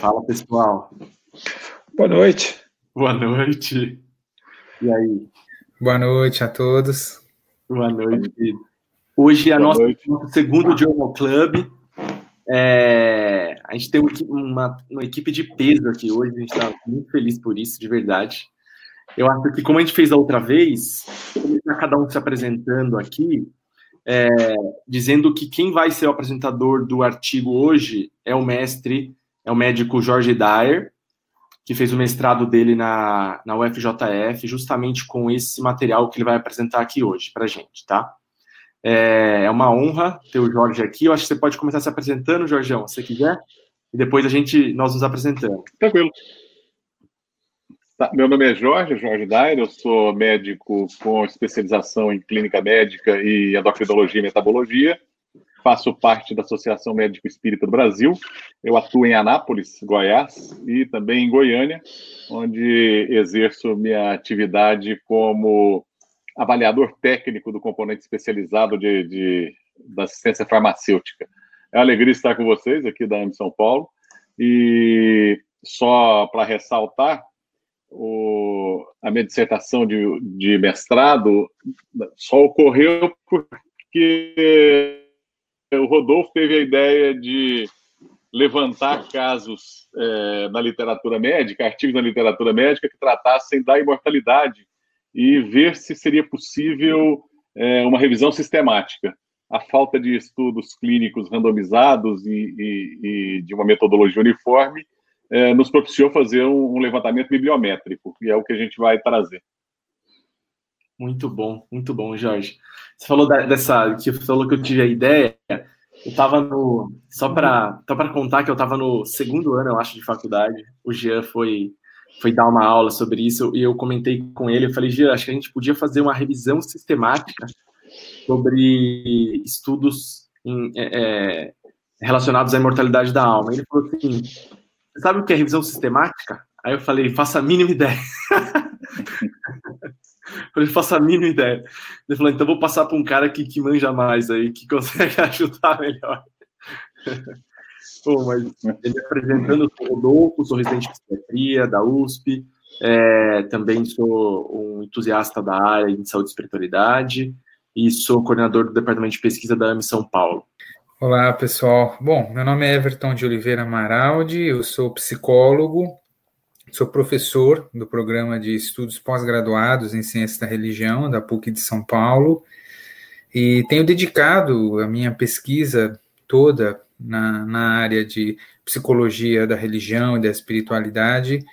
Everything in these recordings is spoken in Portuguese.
Fala, pessoal. Boa noite. Boa noite. E aí? Boa noite a todos. Boa noite. Hoje é a nossa noite. segundo Journal Club. É, a gente tem uma, uma, equipe de peso aqui hoje, a gente está muito feliz por isso, de verdade. Eu acho que, como a gente fez a outra vez, cada um se apresentando aqui, é, dizendo que quem vai ser o apresentador do artigo hoje é o mestre, é o médico Jorge Dyer, que fez o mestrado dele na, na UFJF, justamente com esse material que ele vai apresentar aqui hoje para a gente, tá? É, é, uma honra ter o Jorge aqui. Eu acho que você pode começar se apresentando, Jorgeão, se você quiser, e depois a gente, nós nos apresentamos. Tranquilo. Tá, meu nome é Jorge, Jorge Dyer, eu sou médico com especialização em clínica médica e endocrinologia e metabologia faço parte da Associação Médico Espírita do Brasil. Eu atuo em Anápolis, Goiás, e também em Goiânia, onde exerço minha atividade como avaliador técnico do componente especializado de, de da assistência farmacêutica. É uma alegria estar com vocês aqui da AME São Paulo. E só para ressaltar, o, a minha dissertação de, de mestrado só ocorreu porque o Rodolfo teve a ideia de levantar casos é, na literatura médica, artigos na literatura médica que tratassem da imortalidade e ver se seria possível é, uma revisão sistemática. A falta de estudos clínicos randomizados e, e, e de uma metodologia uniforme é, nos propiciou fazer um, um levantamento bibliométrico, e é o que a gente vai trazer. Muito bom, muito bom, Jorge. Você falou da, dessa, que falou que eu tive a ideia. Eu estava no, só para só contar que eu estava no segundo ano, eu acho, de faculdade. O Jean foi foi dar uma aula sobre isso e eu comentei com ele. Eu falei, Jean, acho que a gente podia fazer uma revisão sistemática sobre estudos em, é, é relacionados à imortalidade da alma. Ele falou assim: sabe o que é revisão sistemática? Aí eu falei, faça a mínima ideia. Eu não faço a mínima ideia. Ele falou, então vou passar para um cara que, que manja mais aí, que consegue ajudar melhor. Pô, mas ele apresentando o Rodolfo, sou residente de psiquiatria da USP, é, também sou um entusiasta da área de saúde e espiritualidade e sou coordenador do departamento de pesquisa da AMI São Paulo. Olá, pessoal. Bom, meu nome é Everton de Oliveira Maraldi, eu sou psicólogo, Sou professor do programa de estudos pós-graduados em ciência da religião da PUC de São Paulo e tenho dedicado a minha pesquisa toda na, na área de psicologia da religião e da espiritualidade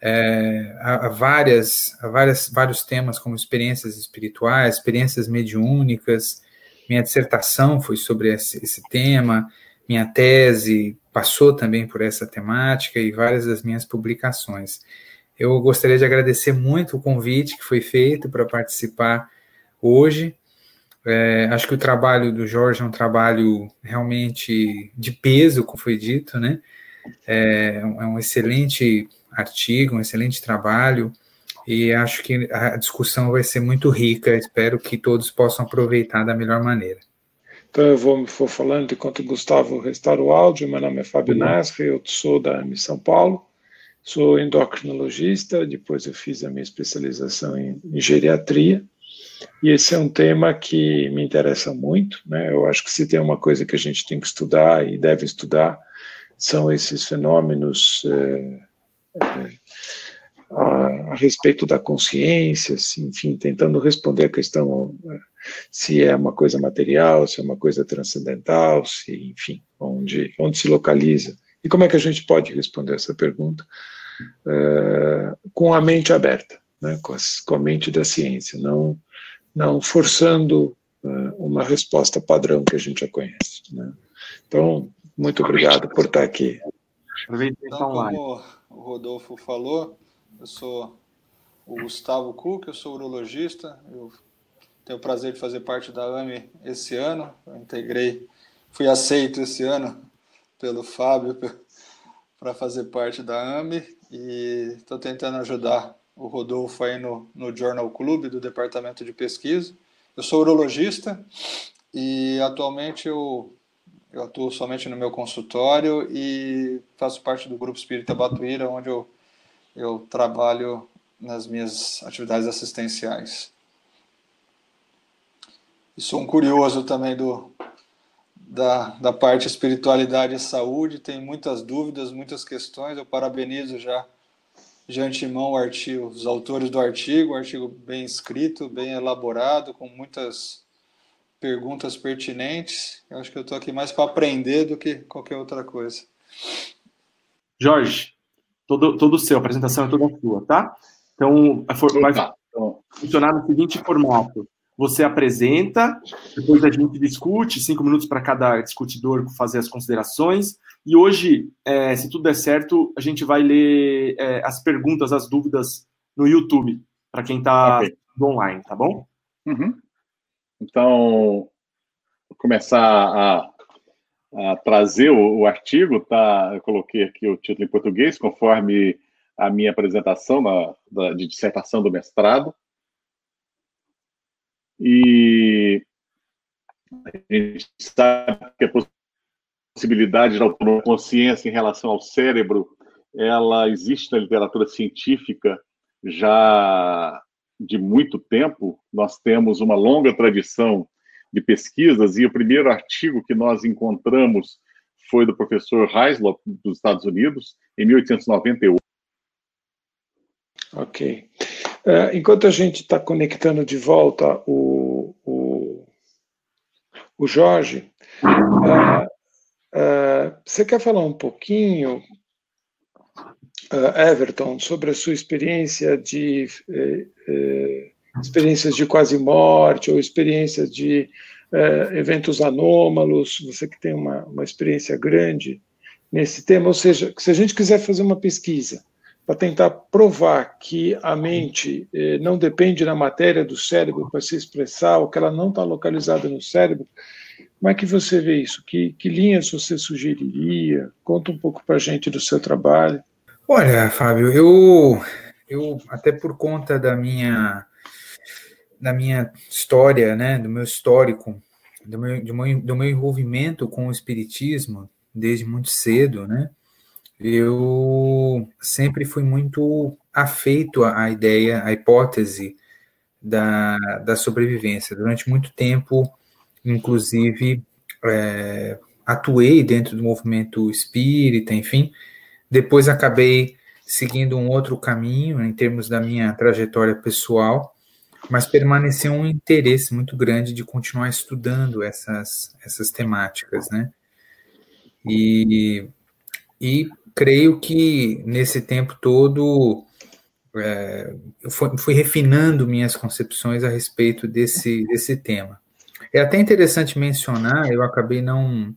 é, a, a, várias, a várias, vários temas como experiências espirituais, experiências mediúnicas. Minha dissertação foi sobre esse, esse tema, minha tese passou também por essa temática e várias das minhas publicações. Eu gostaria de agradecer muito o convite que foi feito para participar hoje. É, acho que o trabalho do Jorge é um trabalho realmente de peso, como foi dito, né? É, é um excelente artigo, um excelente trabalho, e acho que a discussão vai ser muito rica. Espero que todos possam aproveitar da melhor maneira. Então eu vou, vou falando enquanto o Gustavo restaura o áudio. Meu nome é Fábio Nasri, eu sou da AMI São Paulo, sou endocrinologista, depois eu fiz a minha especialização em, em geriatria, e esse é um tema que me interessa muito, né? Eu acho que se tem uma coisa que a gente tem que estudar e deve estudar, são esses fenômenos é, é, a, a, respeito da consciência, assim, enfim, tentando responder a questão é, se é uma coisa material, se é uma coisa transcendental, se, enfim, onde, onde se localiza. E como é que a gente pode responder essa pergunta? É, com a mente aberta, né, com, a, com, a, mente da ciência, não, não forçando é, uma resposta padrão que a gente já conhece. Né. Então, muito obrigado por estar aqui. Então, como o Rodolfo falou, eu sou o Gustavo Cook, eu sou urologista, eu tenho o prazer de fazer parte da AME esse ano. Eu integrei, fui aceito esse ano pelo Fábio para fazer parte da AME e estou tentando ajudar o Rodolfo aí no, no Journal Club do Departamento de Pesquisa. Eu sou urologista e atualmente eu eu atuo somente no meu consultório e faço parte do Grupo Espírita Batuíra, onde eu, eu trabalho nas minhas atividades assistenciais. E sou um curioso também do, da, da parte espiritualidade e saúde, tem muitas dúvidas, muitas questões. Eu parabenizo já de antemão o artigo, os autores do artigo, um artigo bem escrito, bem elaborado, com muitas perguntas pertinentes. Eu acho que eu estou aqui mais para aprender do que qualquer outra coisa. Jorge, todo, todo seu, a apresentação é toda sua, tá? Então, vai funcionar no seguinte formato você apresenta, depois a gente discute, cinco minutos para cada discutidor fazer as considerações. E hoje, é, se tudo der certo, a gente vai ler é, as perguntas, as dúvidas no YouTube, para quem está okay. online, tá bom? Uhum. Então, vou começar a, a trazer o, o, artigo, tá? Eu coloquei aqui o título em português, conforme a minha apresentação na, da, de dissertação do mestrado. E a gente sabe que a possibilidade da consciência em relação ao cérebro, ela existe na literatura científica já de muito tempo. Nós temos uma longa tradição de pesquisas e o primeiro artigo que nós encontramos foi do professor Heislop, dos Estados Unidos, em 1898. Ok. Uh, enquanto a gente está conectando de volta o, o, o Jorge, uh, uh, você quer falar um pouquinho, Everton, sobre a sua experiência de eh, eh, experiências de quase morte ou experiências de eventos anômalos? Você que tem uma, uma experiência grande nesse tema, ou seja, se a gente quiser fazer uma pesquisa para tentar provar que a mente eh, não depende da matéria do cérebro para se expressar, ou que ela não está localizada no cérebro. Como é que você vê isso? Que, que linhas você sugeriria? Conta um pouco para a gente do seu trabalho. Olha, Fábio, eu, eu até por conta da minha da minha história, né, do meu histórico, do meu, do meu, do meu envolvimento com o espiritismo desde muito cedo, né, eu sempre fui muito afeito à ideia, à hipótese da, da sobrevivência. Durante muito tempo, inclusive, é, atuei dentro do movimento espírita, enfim. Depois acabei seguindo um outro caminho em termos da minha trajetória pessoal, mas permaneceu um interesse muito grande de continuar estudando essas, essas temáticas, né? E, e creio que nesse tempo todo é, eu fui, fui, refinando minhas concepções a respeito desse, desse tema. É até interessante mencionar, eu acabei não,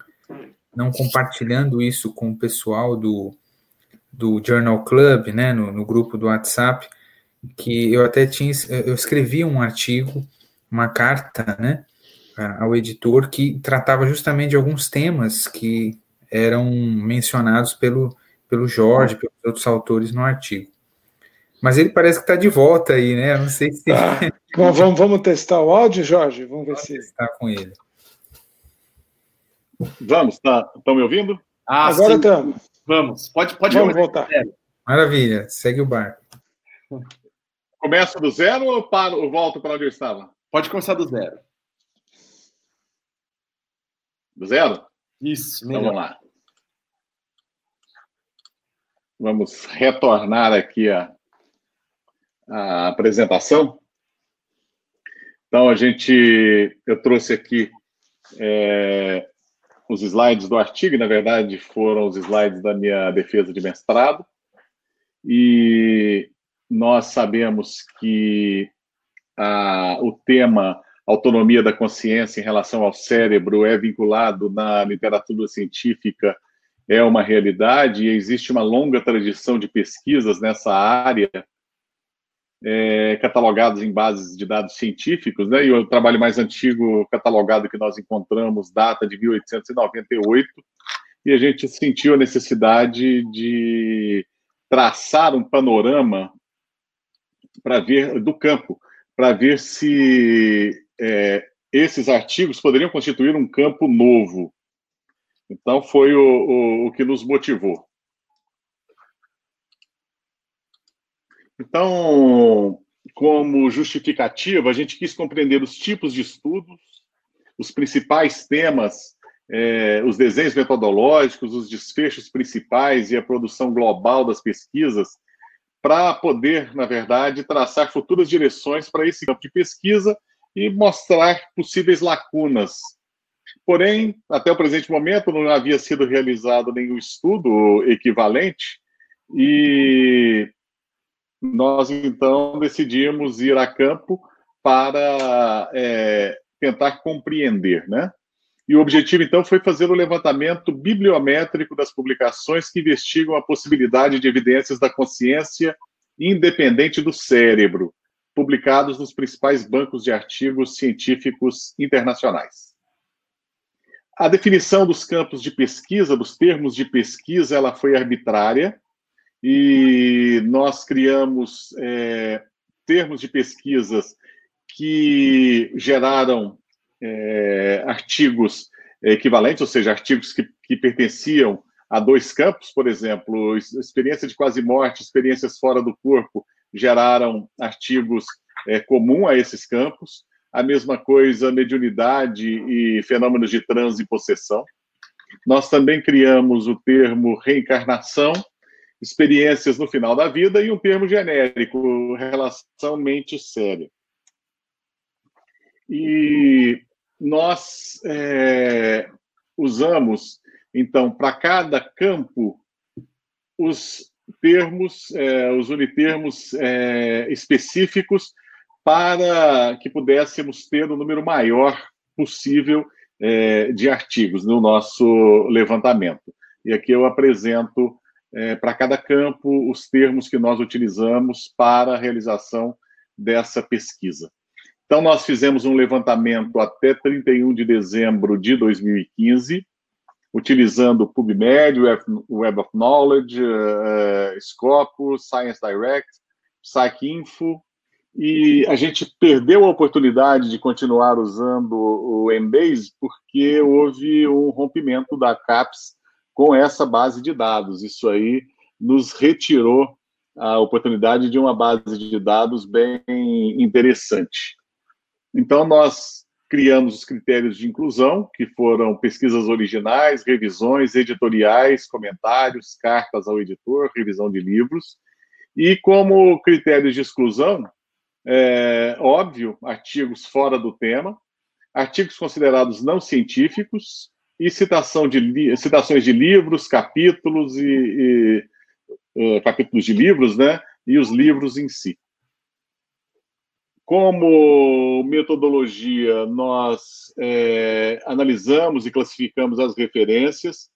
não compartilhando isso com o pessoal do, do Journal Club, né, no, no grupo do WhatsApp, que eu até tinha, eu escrevi um artigo, uma carta, né, ao editor que tratava justamente de alguns temas que eram mencionados pelo, pelo Jorge, pelos outros autores no artigo. Mas ele parece que está de volta aí, né? Eu não sei se. Bom, vamos, vamos testar o áudio, Jorge? Vamos ver vamos se. testar com ele. Vamos, tá? Estão me ouvindo? Ah, Agora estamos. Vamos, pode, pode vamos voltar. Maravilha, segue o barco. Começa do zero ou paro, ou volto para onde eu estava? Pode começar do zero. Do zero? Isso, melhor. Então vamos lá. Vamos retornar aqui a, a apresentação. Então, a gente, eu trouxe aqui é, os slides do artigo, na verdade, foram os slides da minha defesa de mestrado. E nós sabemos que a, o tema autonomia da consciência em relação ao cérebro é vinculado na literatura científica é uma realidade e existe uma longa tradição de pesquisas nessa área, é, catalogados em bases de dados científicos, né? E o trabalho mais antigo catalogado que nós encontramos data de 1898, e a gente sentiu a necessidade de traçar um panorama para ver do campo, para ver se é, esses artigos poderiam constituir um campo novo Então, foi o, o, o que nos motivou. Então, como justificativa, a gente quis compreender os tipos de estudos, os principais temas, é, os desenhos metodológicos, os desfechos principais e a produção global das pesquisas, para poder, na verdade, traçar futuras direções para esse campo de pesquisa e mostrar possíveis lacunas. Porém, até o presente momento, não havia sido realizado nenhum estudo equivalente, e nós então decidimos ir a campo para é, tentar compreender, né? E o objetivo então foi fazer o levantamento bibliométrico das publicações que investigam a possibilidade de evidências da consciência independente do cérebro, publicados nos principais bancos de artigos científicos internacionais. A definição dos campos de pesquisa, dos termos de pesquisa, ela foi arbitrária e nós criamos é, termos de pesquisas que geraram é, artigos equivalentes, ou seja, artigos que, que pertenciam a dois campos, por exemplo, experiência de quase morte, experiências fora do corpo, geraram artigos é, comum a esses campos. A mesma coisa, mediunidade e fenômenos de transe e possessão. Nós também criamos o termo reencarnação, experiências no final da vida e um termo genérico, relação mente-cérebro. E nós é, usamos, então, para cada campo, os termos, é, os unitermos é, específicos para que pudéssemos ter o número maior possível é, de artigos no nosso levantamento. E aqui eu apresento é, para cada campo os termos que nós utilizamos para a realização dessa pesquisa. Então, nós fizemos um levantamento até 31 de dezembro de 2015, utilizando o PubMed, Web of Knowledge, uh, Scopus, Science Direct, PsycInfo, e a gente perdeu a oportunidade de continuar usando o Embase porque houve um rompimento da CAPES com essa base de dados. Isso aí nos retirou a oportunidade de uma base de dados bem interessante. Então, nós criamos os critérios de inclusão, que foram pesquisas originais, revisões, editoriais, comentários, cartas ao editor, revisão de livros. E como critérios de exclusão, é, óbvio, artigos fora do tema, artigos considerados não científicos, e citação de, citações de livros, capítulos e, e uh, capítulos de livros, né? E os livros em si. Como metodologia, nós é, analisamos e classificamos as referências,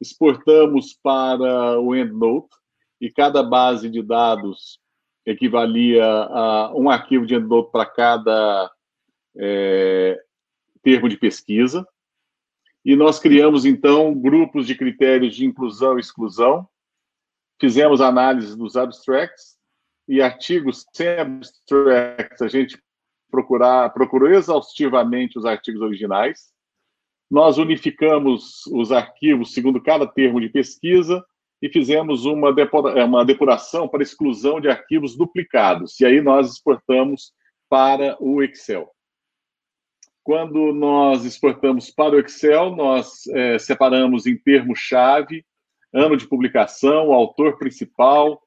exportamos para o EndNote, e cada base de dados equivalia a um arquivo de EndNote para cada é, termo de pesquisa. E nós criamos, então, grupos de critérios de inclusão e exclusão, fizemos análise dos abstracts e artigos sem abstracts, a gente procurar, procurou exaustivamente os artigos originais. Nós unificamos os arquivos segundo cada termo de pesquisa e fizemos uma, depura, uma depuração para exclusão de arquivos duplicados. E aí nós exportamos para o Excel. Quando nós exportamos para o Excel, nós é, separamos em termo-chave, ano de publicação, autor principal,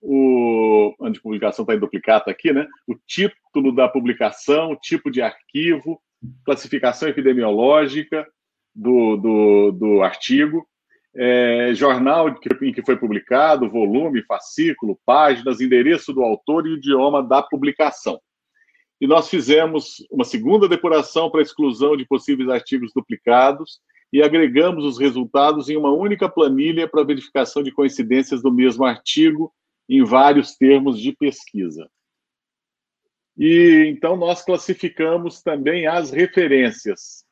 o ano de publicação está em duplicata aqui, né? O título da publicação, tipo de arquivo, classificação epidemiológica do, do, do artigo, é, jornal em que foi publicado, volume, fascículo, páginas, endereço do autor e idioma da publicação e nós fizemos uma segunda depuração para exclusão de possíveis artigos duplicados e agregamos os resultados em uma única planilha para verificação de coincidências do mesmo artigo em vários termos de pesquisa. E então nós classificamos também as referências.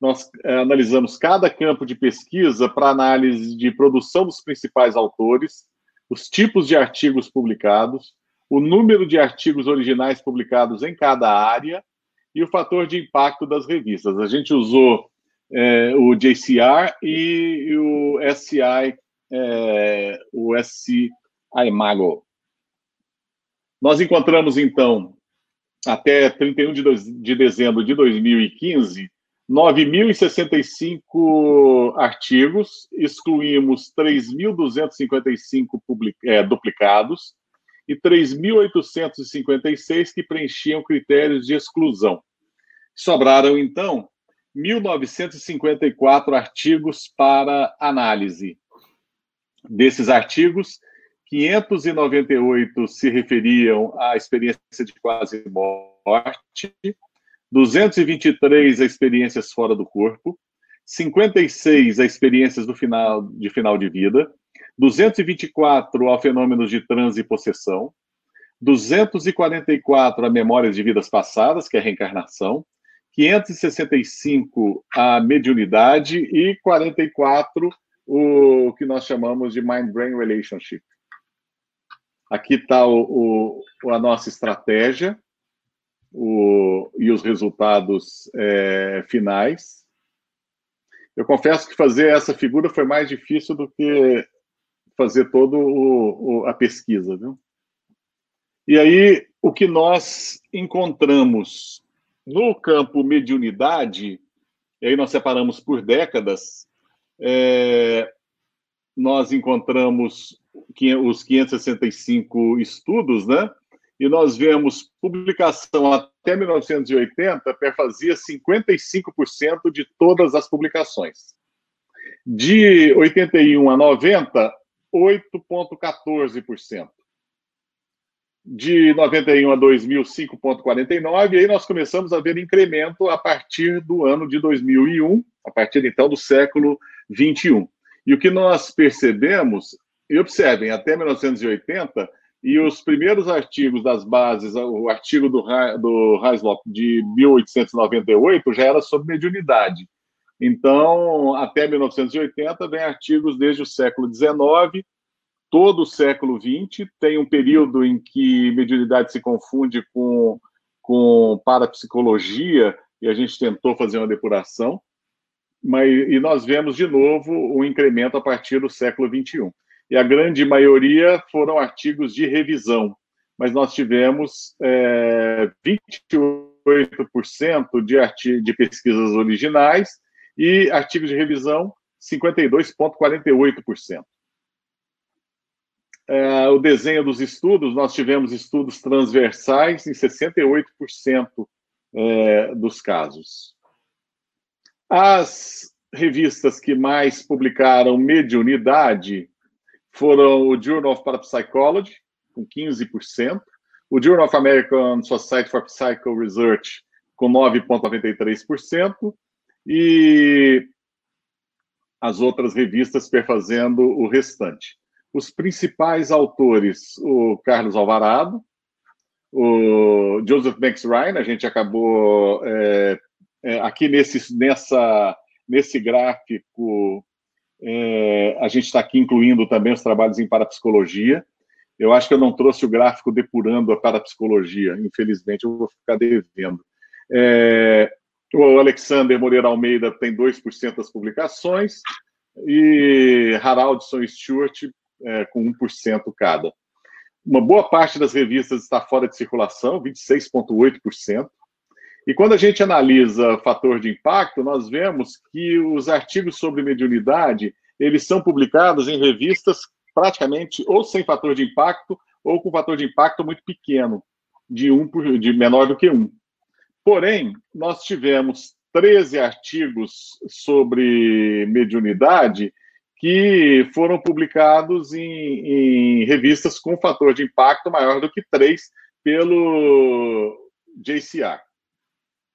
Nós eh, analisamos cada campo de pesquisa para análise de produção dos principais autores, os tipos de artigos publicados, o número de artigos originais publicados em cada área e o fator de impacto das revistas. A gente usou é, o JCR e o SI, é, o SCI Mago. Nós encontramos, então, até 31 de, de dezembro de 2015, 9.065 artigos, excluímos 3.255 é, duplicados e 3.856 que preenchiam critérios de exclusão. Sobraram, então, 1.954 artigos para análise. Desses artigos, 598 se referiam à experiência de quase morte, 223 a experiências fora do corpo, 56 a experiências do final, de final de vida, 224 a fenômenos de transe e possessão, 244 a memórias de vidas passadas, que é a reencarnação, 565 a mediunidade e 44 o que nós chamamos de mind-brain relationship. Aqui está a nossa estratégia o, e os resultados é, finais. Eu confesso que fazer essa figura foi mais difícil do que fazer toda a pesquisa. Viu? E aí, o que nós encontramos no campo mediunidade, e aí nós separamos por décadas, é, nós encontramos os 565 estudos, né? E nós vemos publicação até 1980 perfazia 55% de todas as publicações. De 81 a 90, 8,14%. De 91 a 2000, 5,49%. E aí nós começamos a ver incremento a partir do ano de 2001, a partir então do século 21. E o que nós percebemos, e observem, até 1980, e os primeiros artigos das bases, o artigo do, do Heislop de 1898 já era sobre mediunidade. Então, até 1980, vem artigos desde o século XIX, todo o século XX, tem um período em que mediunidade se confunde com, com parapsicologia, e a gente tentou fazer uma depuração, mas, e nós vemos de novo o um incremento a partir do século XXI e a grande maioria foram artigos de revisão, mas nós tivemos é, 28% de, de pesquisas originais e artigos de revisão 52,48%. É, o desenho dos estudos, nós tivemos estudos transversais em 68% é, dos casos. As revistas que mais publicaram mediunidade foram o Journal of Parapsychology, com 15%, o Journal of American Society for Psycho Research, com 9,93%, e as outras revistas perfazendo o restante. Os principais autores, o Carlos Alvarado, o Joseph Banks Ryan, a gente acabou é, é, aqui nesse, nessa, nesse gráfico é, a gente está aqui incluindo também os trabalhos em parapsicologia. Eu acho que eu não trouxe o gráfico depurando a parapsicologia, infelizmente, eu vou ficar devendo. É, o Alexander Moreira Almeida tem 2% das publicações, e Haraldson Stewart é, com 1% cada. Uma boa parte das revistas está fora de circulação, 26,8%. E quando a gente analisa fator de impacto, nós vemos que os artigos sobre mediunidade, eles são publicados em revistas praticamente ou sem fator de impacto ou com fator de impacto muito pequeno, de um por, de menor do que um. Porém, nós tivemos 13 artigos sobre mediunidade que foram publicados em, em revistas com fator de impacto maior do que 3 pelo JCR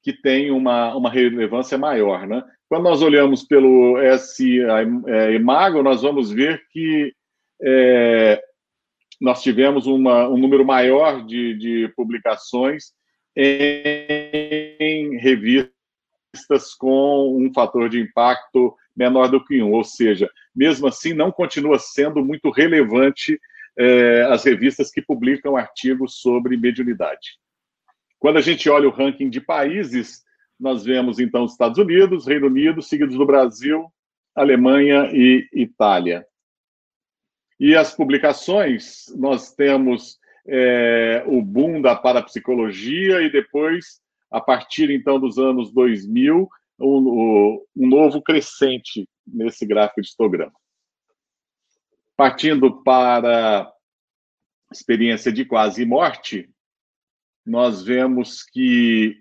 que tem uma, uma relevância maior. Né? Quando nós olhamos pelo SI é, Imago, nós vamos ver que é, nós tivemos uma, um número maior de, de publicações em revistas com um fator de impacto menor do que um, ou seja, mesmo assim não continua sendo muito relevante é, as revistas que publicam artigos sobre mediunidade. Quando a gente olha o ranking de países, nós vemos então os Estados Unidos, Reino Unido, seguidos do Brasil, Alemanha e Itália. E as publicações, nós temos é, o boom da parapsicologia e depois, a partir então dos anos 2000, um, um novo crescente nesse gráfico de histograma. Partindo para experiência de quase morte, nós vemos que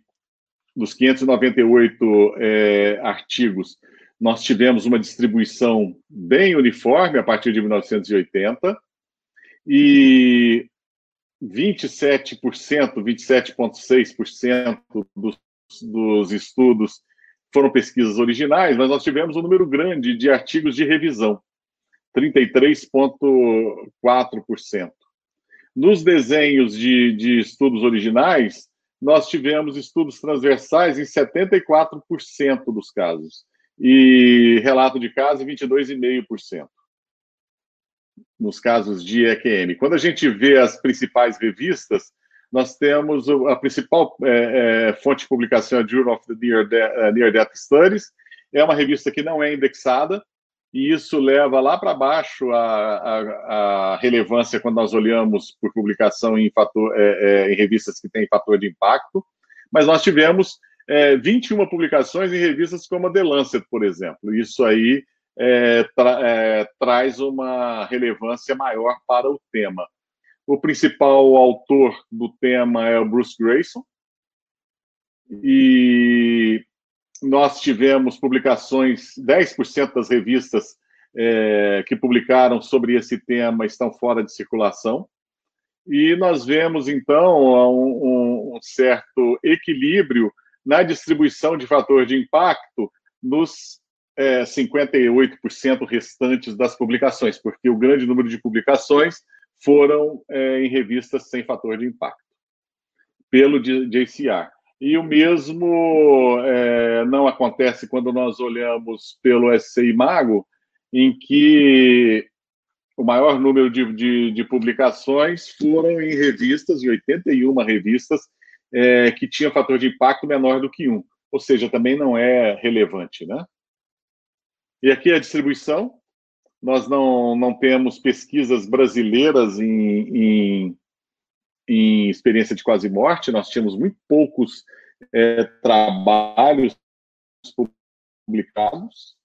dos 598 é, artigos, nós tivemos uma distribuição bem uniforme a partir de 1980 e 27%, 27,6% dos, dos estudos foram pesquisas originais, mas nós tivemos um número grande de artigos de revisão, 33,4%. Nos desenhos de, de estudos originais, nós tivemos estudos transversais em 74% dos casos, e relato de caso em 22,5% nos casos de EQM. Quando a gente vê as principais revistas, nós temos a principal é, é, fonte de publicação, a Journal of the Near Death Studies, é uma revista que não é indexada, e isso leva lá para baixo a, a, a, relevância quando nós olhamos por publicação em, fator, é, é, em revistas que têm fator de impacto, mas nós tivemos é, 21 publicações em revistas como a The Lancet, por exemplo. Isso aí é, tra, é, traz uma relevância maior para o tema. O principal autor do tema é o Bruce Grayson, e nós tivemos publicações, 10% das revistas é, que publicaram sobre esse tema estão fora de circulação. E nós vemos, então, um, um certo equilíbrio na distribuição de fator de impacto nos é, 58% restantes das publicações, porque o grande número de publicações foram é, em revistas sem fator de impacto, pelo JCR. E o mesmo é, não acontece quando nós olhamos pelo SCI Mago, em que o maior número de, de, de publicações foram em revistas, em 81 revistas, é, que tinham fator de impacto menor do que um. Ou seja, também não é relevante, né? E aqui a distribuição. Nós não, não temos pesquisas brasileiras em, em em experiência de quase morte, nós tínhamos muito poucos é, trabalhos publicados.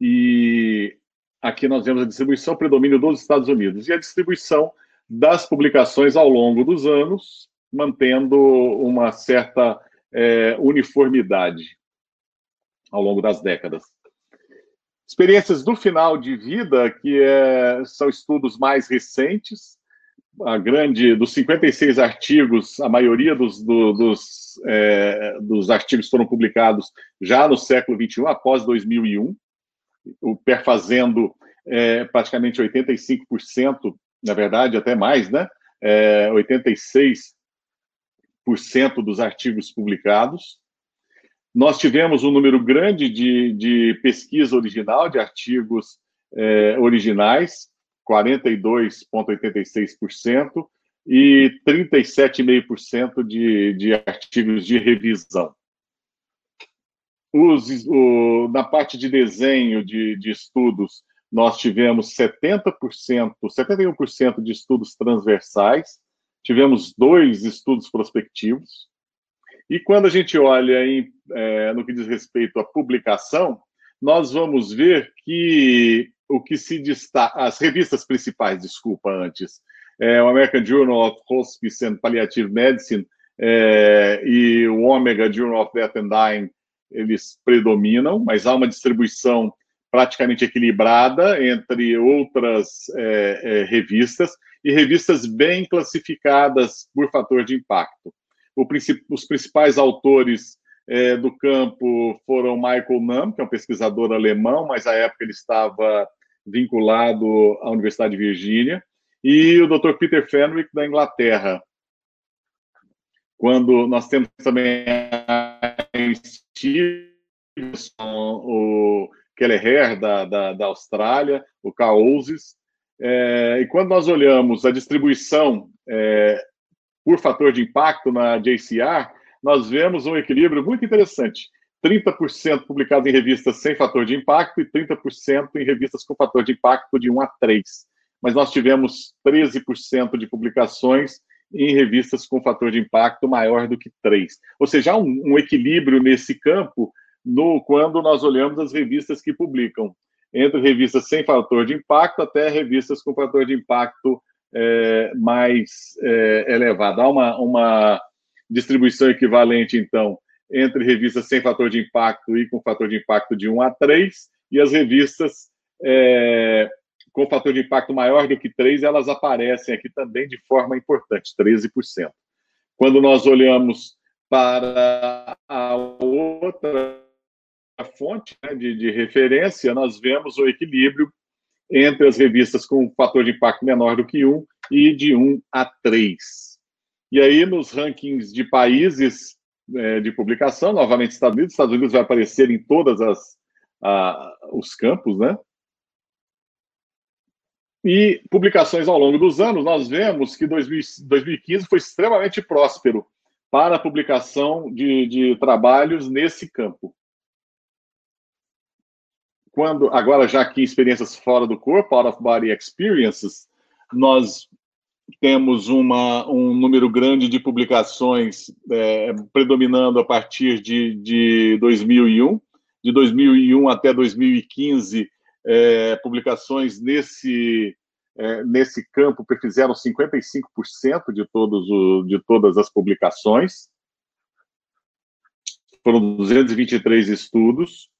E aqui nós vemos a distribuição predomínio dos Estados Unidos e a distribuição das publicações ao longo dos anos, mantendo uma certa é, uniformidade ao longo das décadas. Experiências do final de vida, que é, são estudos mais recentes, a grande dos 56 artigos, a maioria dos, do, dos, é, dos artigos foram publicados já no século 21, após 2001, o perfazendo é, praticamente 85%, na verdade até mais, né? É, 86% dos artigos publicados. Nós tivemos um número grande de, de pesquisa original, de artigos é, originais, 42,86% e 37,5% de, de artigos de revisão. Os, o, na parte de desenho de, de estudos, nós tivemos 70%, 71% de estudos transversais, tivemos dois estudos prospectivos, e quando a gente olha em, é, no que diz respeito à publicação, nós vamos ver que o que se destaca, as revistas principais, desculpa, antes, é, o American Journal of Hospice and Palliative Medicine é, e o Omega Journal of Death and Dying, eles predominam, mas há uma distribuição praticamente equilibrada entre outras é, é revistas e revistas bem classificadas por fator de impacto. O, os principais autores é, do campo foram Michael Nahm, que é um pesquisador alemão, mas à época ele estava vinculado à Universidade de Virgínia, e o Dr. Peter Fenwick, da Inglaterra. Quando nós temos também Stevenson, o Kelleher, da, da, da Austrália, o Caouses, é, e quando nós olhamos a distribuição é, por fator de impacto na JCR, nós vemos um equilíbrio muito interessante. 30% publicado em revistas sem fator de impacto e 30% em revistas com fator de impacto de 1 a 3. Mas nós tivemos 13% de publicações em revistas com fator de impacto maior do que 3. Ou seja, há um, um equilíbrio nesse campo no quando nós olhamos as revistas que publicam, entre revistas sem fator de impacto até revistas com fator de impacto é, mais é, elevado. Há uma, uma distribuição equivalente, então, entre revistas sem fator de impacto e com fator de impacto de 1 a 3, e as revistas é, com fator de impacto maior do que 3, elas aparecem aqui também de forma importante, 13%. Quando nós olhamos para a outra fonte né, de, de referência, nós vemos o equilíbrio entre as revistas com fator de impacto menor do que 1 e de 1 a 3. E aí, nos rankings de países é, de publicação, novamente Estados Unidos, Estados Unidos vai aparecer em todas as os campos, né? E publicações ao longo dos anos, nós vemos que 2015 foi extremamente próspero para a publicação de, de trabalhos nesse campo quando agora já aqui experiências fora do corpo, out of body experiences, nós temos uma, um número grande de publicações é, predominando a partir de, de 2001. De 2001 até 2015, é, publicações nesse, é, nesse campo fizeram 55% de, todos o, de todas as publicações. Foram 223 estudos.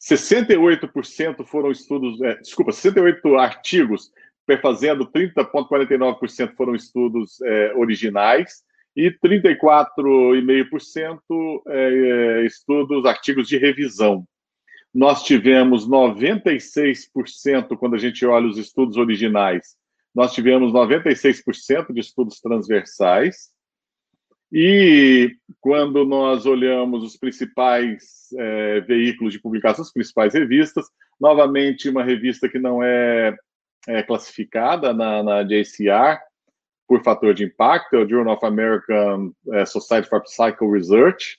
68% foram estudos, é, desculpa, 68 artigos, perfazendo 30,49% foram estudos é, originais e 34,5% é, estudos, artigos de revisão. Nós tivemos 96%, quando a gente olha os estudos originais, nós tivemos 96% de estudos transversais, e quando nós olhamos os principais é, veículos de publicação, as principais revistas, novamente uma revista que não é, é classificada na, na JCR por fator de impacto, é o Journal of American é, Society for Psycho Research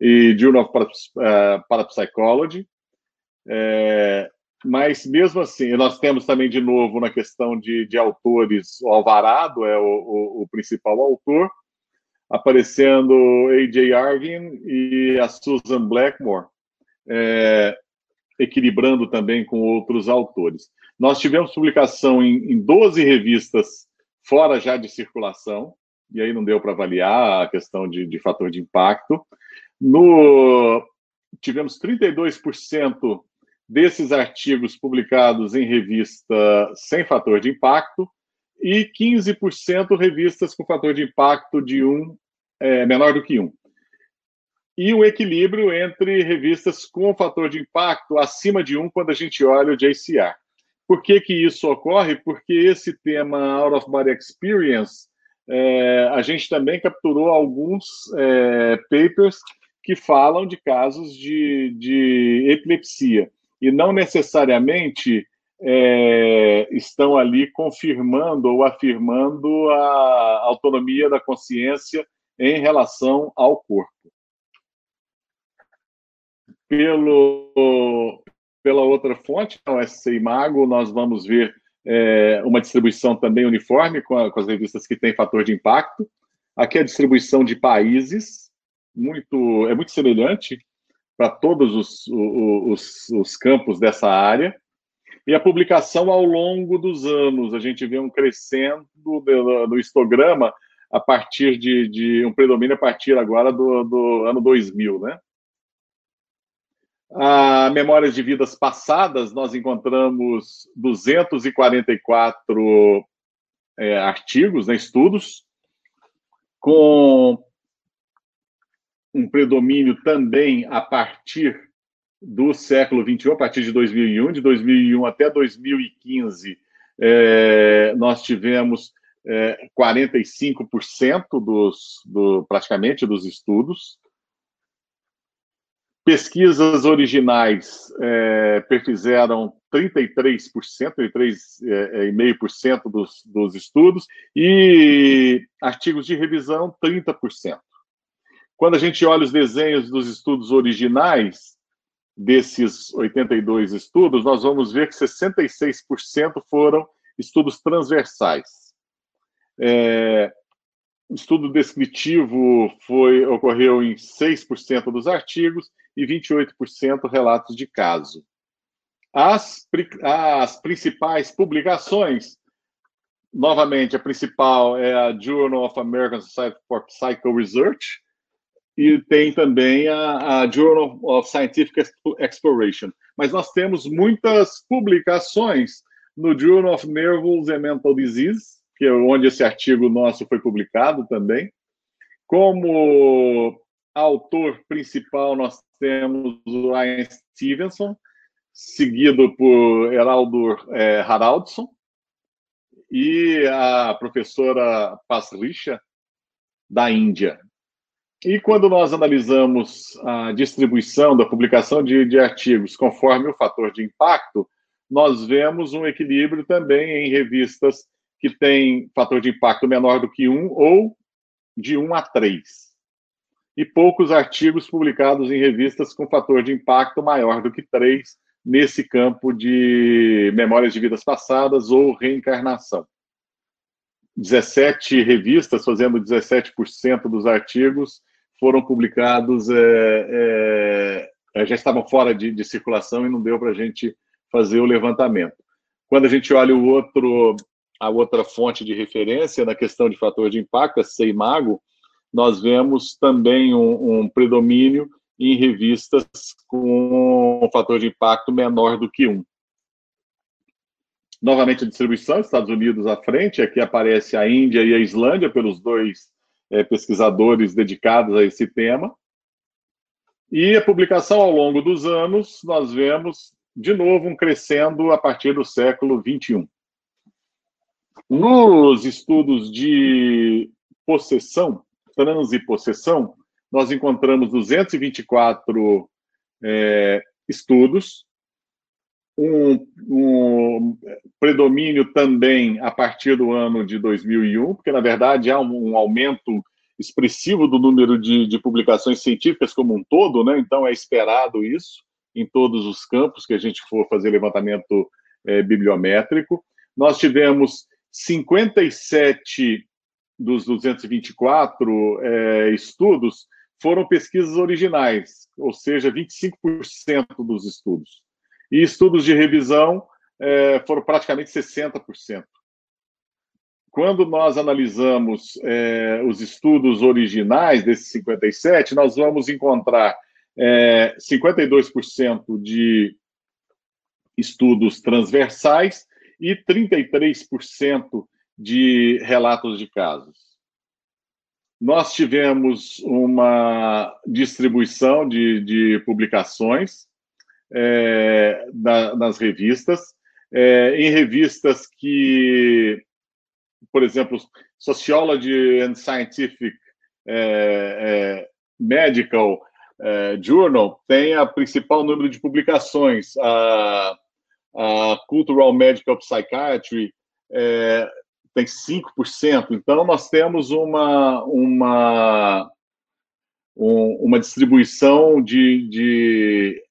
e Journal of é, Parapsychology. É, mas mesmo assim, nós temos também de novo na questão de, de autores, o Alvarado é o, o, o principal autor, aparecendo A.J. Arvin e a Susan Blackmore, é, equilibrando também com outros autores. Nós tivemos publicação em, em 12 revistas fora já de circulação, e aí não deu para avaliar a questão de, de fator de impacto. No, tivemos 32% desses artigos publicados em revista sem fator de impacto, e 15% revistas com fator de impacto de 1 é, menor do que 1. E o equilíbrio entre revistas com fator de impacto acima de 1 quando a gente olha o JCR. Por que, que isso ocorre? Porque esse tema Out of Body Experience, é, a gente também capturou alguns é, papers que falam de casos de, de epilepsia. E não necessariamente é, estão ali confirmando ou afirmando a autonomia da consciência em relação ao corpo. Pelo, pela outra fonte, o SC Mago, nós vamos ver é, uma distribuição também uniforme com, a, com, as revistas que têm fator de impacto. Aqui a distribuição de países, muito é muito semelhante para todos os, os, os campos dessa área. E a publicação ao longo dos anos, a gente vê um crescendo do, do histograma a partir de, de, um predomínio a partir agora do, do ano 2000, né? A memórias de vidas passadas, nós encontramos 244 é, artigos, né, estudos, com um predomínio também a partir do século XXI, a partir de 2001, de 2001 até 2015, é, nós tivemos é, 45% dos, do, praticamente dos estudos. Pesquisas originais é, perfizeram 33%, 33,5% é, dos, dos estudos, e artigos de revisão, 30%. Quando a gente olha os desenhos dos estudos originais, desses 82 estudos, nós vamos ver que 66% foram estudos transversais. É, estudo descritivo foi, ocorreu em 6% dos artigos e 28% relatos de caso. As, as principais publicações, novamente, a principal é a Journal of American Society for Psycho Research, e tem também a, a, Journal of Scientific Exploration. Mas nós temos muitas publicações no Journal of Nervous and Mental Disease, que é onde esse artigo nosso foi publicado também. Como autor principal, nós temos o Ryan Stevenson, seguido por Heraldo é, Haraldson, e a professora Pasricha, da Índia. E quando nós analisamos a distribuição da publicação de, de, artigos conforme o fator de impacto, nós vemos um equilíbrio também em revistas que têm fator de impacto menor do que 1 ou de 1 a 3. E poucos artigos publicados em revistas com fator de impacto maior do que 3 nesse campo de memórias de vidas passadas ou reencarnação. 17 revistas, fazendo 17% dos artigos, foram publicados, é, é, já estavam fora de, de circulação e não deu para a gente fazer o levantamento. Quando a gente olha o outro, a outra fonte de referência na questão de fator de impacto, a CEIMAGO, nós vemos também um, um predomínio em revistas com um fator de impacto menor do que um. Novamente a distribuição, Estados Unidos à frente, aqui aparece a Índia e a Islândia pelos dois é, pesquisadores dedicados a esse tema. E a publicação ao longo dos anos, nós vemos, de novo, um crescendo a partir do século XXI. Nos estudos de possessão, transe e possessão, nós encontramos 224 é, estudos, um, um, predomínio também a partir do ano de 2001, porque, na verdade, há um, um aumento expressivo do número de, de, publicações científicas como um todo, né? então é esperado isso em todos os campos que a gente for fazer levantamento é, bibliométrico. Nós tivemos 57 dos 224 é, estudos foram pesquisas originais, ou seja, 25% dos estudos. E estudos de revisão é, foram praticamente 60%. Quando nós analisamos é, os estudos originais desses 57, nós vamos encontrar é, 52% de estudos transversais e 33% de relatos de casos. Nós tivemos uma distribuição de, de publicações é, da, nas revistas, é, em revistas que, por exemplo, Sociology and Scientific é, é Medical é, Journal tem a principal número de publicações, a, a Cultural Medical Psychiatry é, tem 5%. Então, nós temos uma, uma, um, uma distribuição de, de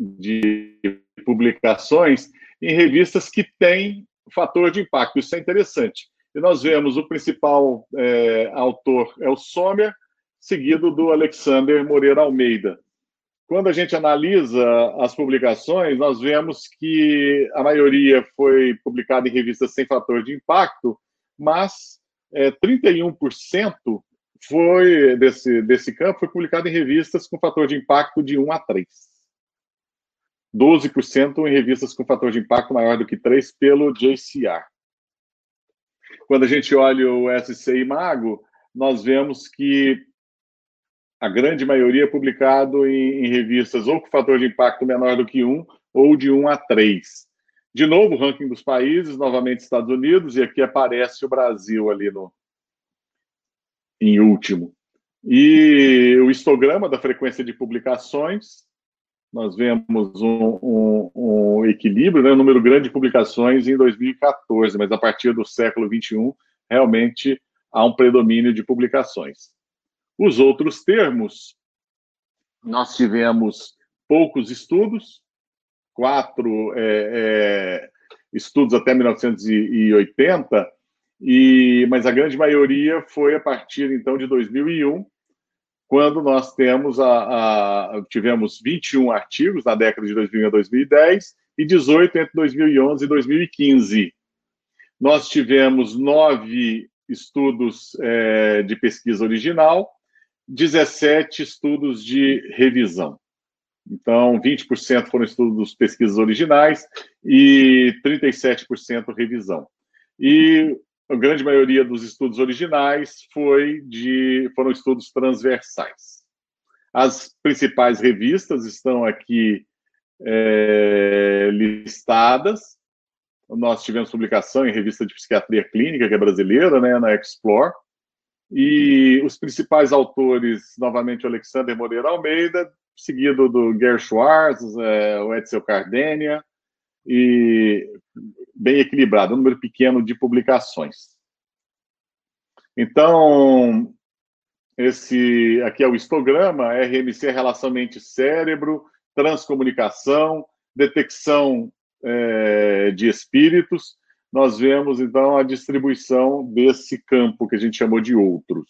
de publicações em revistas que têm fator de impacto. Isso é interessante. E nós vemos o principal é, autor é o Sommer, seguido do Alexander Moreira Almeida. Quando a gente analisa as publicações, nós vemos que a maioria foi publicada em revistas sem fator de impacto, mas é, 31% foi desse, desse campo foi publicado em revistas com fator de impacto de 1 a 3. 12% em revistas com fator de impacto maior do que 3 pelo JCR. Quando a gente olha o SCI Mago, nós vemos que a grande maioria é publicado em, em, revistas ou com fator de impacto menor do que 1 ou de 1 a 3. De novo, o ranking dos países, novamente Estados Unidos, e aqui aparece o Brasil ali no em último. E o histograma da frequência de publicações, nós vemos um, um, um equilíbrio, né, um número grande de publicações em 2014, mas a partir do século XXI, realmente há um predomínio de publicações. Os outros termos, nós tivemos poucos estudos, quatro é, é, estudos até 1980, e, mas a grande maioria foi a partir então de 2001, quando nós temos a, a, tivemos 21 artigos na década de 2000 a 2010 e 18 entre 2011 e 2015. Nós tivemos nove estudos é, de pesquisa original, 17 estudos de revisão. Então, 20% foram estudos pesquisas originais e 37% revisão. E a grande maioria dos estudos originais foi de, foram estudos transversais. As principais revistas estão aqui é, listadas. Nós tivemos publicação em revista de psiquiatria clínica, que é brasileira, né, na Explore. E os principais autores, novamente, Alexander Moreira Almeida, seguido do Ger Schwartz, é, o Edsel Cardenia, e bem equilibrado, um número pequeno de publicações. Então, esse aqui é o histograma, RMC relação mente-cérebro, transcomunicação, detecção é, de espíritos. Nós vemos, então, a distribuição desse campo que a gente chamou de outros.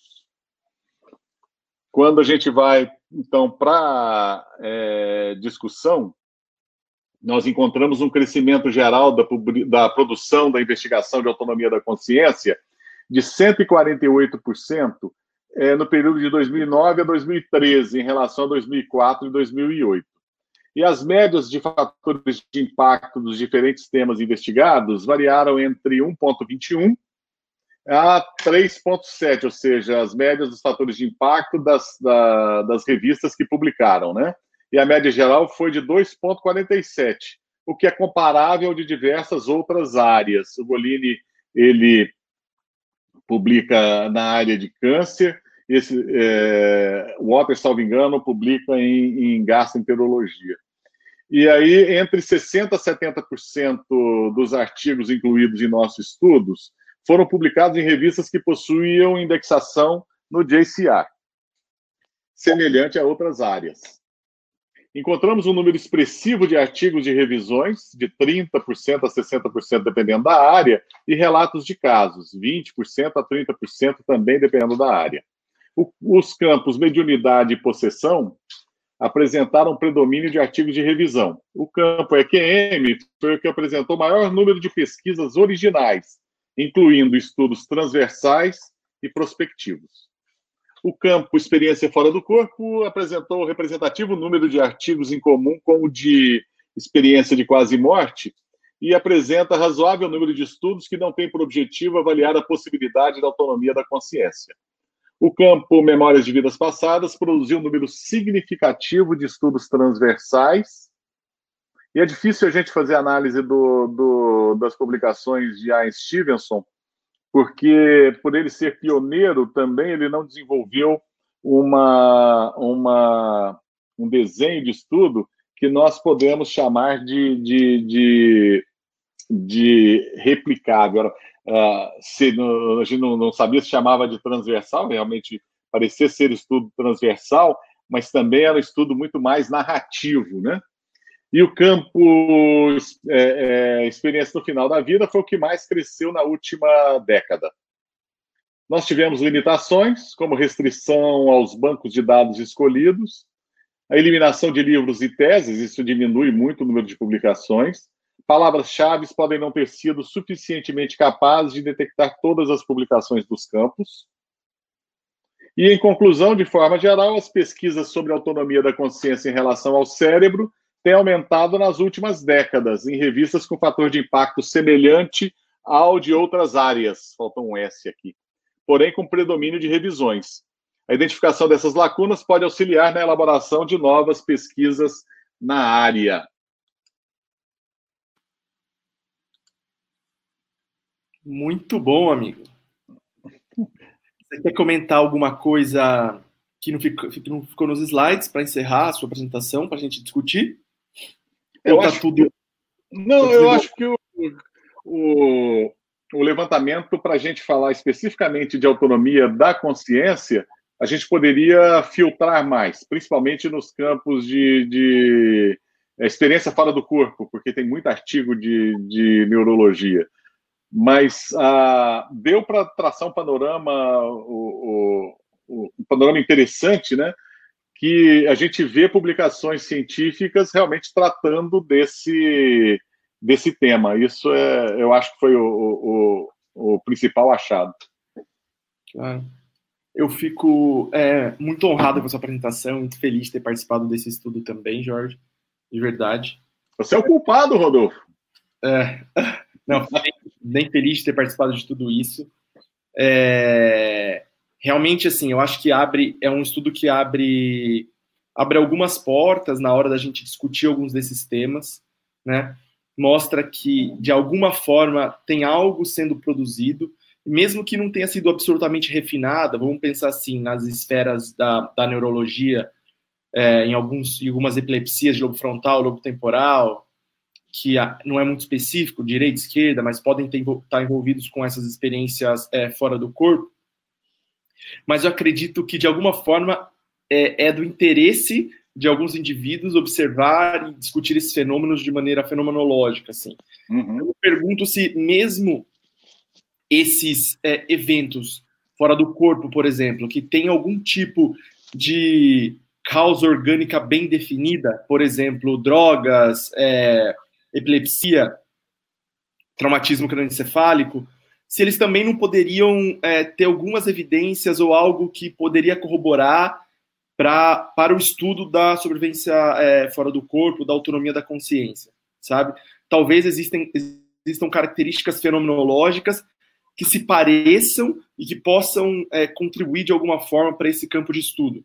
Quando a gente vai, então, para é, discussão, nós encontramos um crescimento geral da, da produção da investigação de autonomia da consciência de 148% é, no período de 2009 a 2013, em relação a 2004 e 2008. E as médias de fatores de impacto dos diferentes temas investigados variaram entre 1,21 a 3,7, ou seja, as médias dos fatores de impacto das, da, das revistas que publicaram, né? e a média geral foi de 2,47, o que é comparável de diversas outras áreas. O Bolini ele publica na área de câncer, esse, é, o Walter, salvo engano, publica em, em gastroenterologia. E aí, entre 60% a 70% dos artigos incluídos em nossos estudos foram publicados em revistas que possuíam indexação no JCR, semelhante a outras áreas. Encontramos um número expressivo de artigos de revisões, de 30% a 60%, dependendo da área, e relatos de casos, 20% a 30% também, dependendo da área. O, os campos mediunidade e possessão apresentaram predomínio de artigos de revisão. O campo EQM foi o que apresentou maior número de pesquisas originais, incluindo estudos transversais e prospectivos. O campo Experiência Fora do Corpo apresentou o representativo número de artigos em comum com o de Experiência de Quase Morte e apresenta razoável número de estudos que não tem por objetivo avaliar a possibilidade da autonomia da consciência. O campo Memórias de Vidas Passadas produziu um número significativo de estudos transversais. E é difícil a gente fazer análise do, do, das publicações de Ian Stevenson, porque por ele ser pioneiro também ele não desenvolveu uma, uma um desenho de estudo que nós podemos chamar de, de, de, de replicável. Uh, se a gente não, não, sabia se chamava de transversal, realmente parecia ser estudo transversal, mas também era um estudo muito mais narrativo, né? E o campo é, é, experiência no final da vida foi o que mais cresceu na última década. Nós tivemos limitações, como restrição aos bancos de dados escolhidos, a eliminação de livros e teses, isso diminui muito o número de publicações. Palavras-chave podem não ter sido suficientemente capazes de detectar todas as publicações dos campos. E, em conclusão, de forma geral, as pesquisas sobre a autonomia da consciência em relação ao cérebro tem aumentado nas últimas décadas em revistas com fator de impacto semelhante ao de outras áreas. Falta um S aqui. Porém, com predomínio de revisões. A identificação dessas lacunas pode auxiliar na elaboração de novas pesquisas na área. Muito bom, amigo. Você quer comentar alguma coisa que não ficou, que não ficou nos slides para encerrar a sua apresentação, para a gente discutir? Eu tá acho tudo. Não, eu acho que o, o, o levantamento, para a gente falar especificamente de autonomia da consciência, a gente poderia filtrar mais, principalmente nos campos de, de experiência fora do corpo, porque tem muito artigo de, de neurologia. Mas ah, deu para traçar um panorama, o, o, um panorama interessante, né? Que a gente vê publicações científicas realmente tratando desse, desse tema. Isso é, eu acho que foi o, o, o principal achado. Claro. Eu fico é, muito honrado com a sua apresentação, muito feliz de ter participado desse estudo também, Jorge, de verdade. Você é o culpado, Rodolfo. É, não, bem, feliz de ter participado de tudo isso. É, realmente, assim, eu acho que abre, é um estudo que abre, abre algumas portas na hora da gente discutir alguns desses temas, né? Mostra que, de alguma forma, tem algo sendo produzido, mesmo que não tenha sido absolutamente refinada, vamos pensar assim, nas esferas da, da neurologia, é, em, alguns, em algumas epilepsias de lobo frontal, lobo temporal, que não é muito específico, direita, esquerda, mas podem ter, estar tá envolvidos com essas experiências é, fora do corpo. Mas eu acredito que, de alguma forma, é, é do interesse de alguns indivíduos observar e discutir esses fenômenos de maneira fenomenológica. Assim. Uhum. Eu pergunto se, mesmo esses é, eventos fora do corpo, por exemplo, que tem algum tipo de causa orgânica bem definida, por exemplo, drogas, é, epilepsia, traumatismo crânioencefálico, se eles também não poderiam é, ter algumas evidências ou algo que poderia corroborar pra, para o estudo da sobrevivência é, fora do corpo, da autonomia da consciência, sabe? Talvez existem, existam características fenomenológicas que se pareçam e que possam é, contribuir de alguma forma para esse campo de estudo.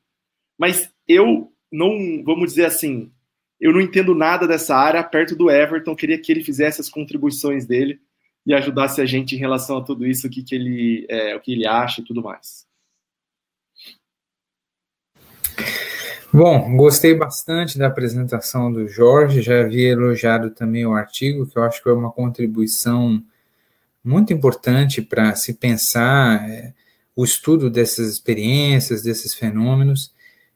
Mas eu não, vamos dizer assim, eu não entendo nada dessa área perto do Everton, queria que ele fizesse as contribuições dele e ajudasse a gente em relação a tudo isso, o que, que ele, é, o que ele acha e tudo mais. Bom, gostei bastante da apresentação do Jorge, já havia elogiado também o artigo, que eu acho que é uma contribuição muito importante para se pensar é, o estudo dessas experiências, desses fenômenos.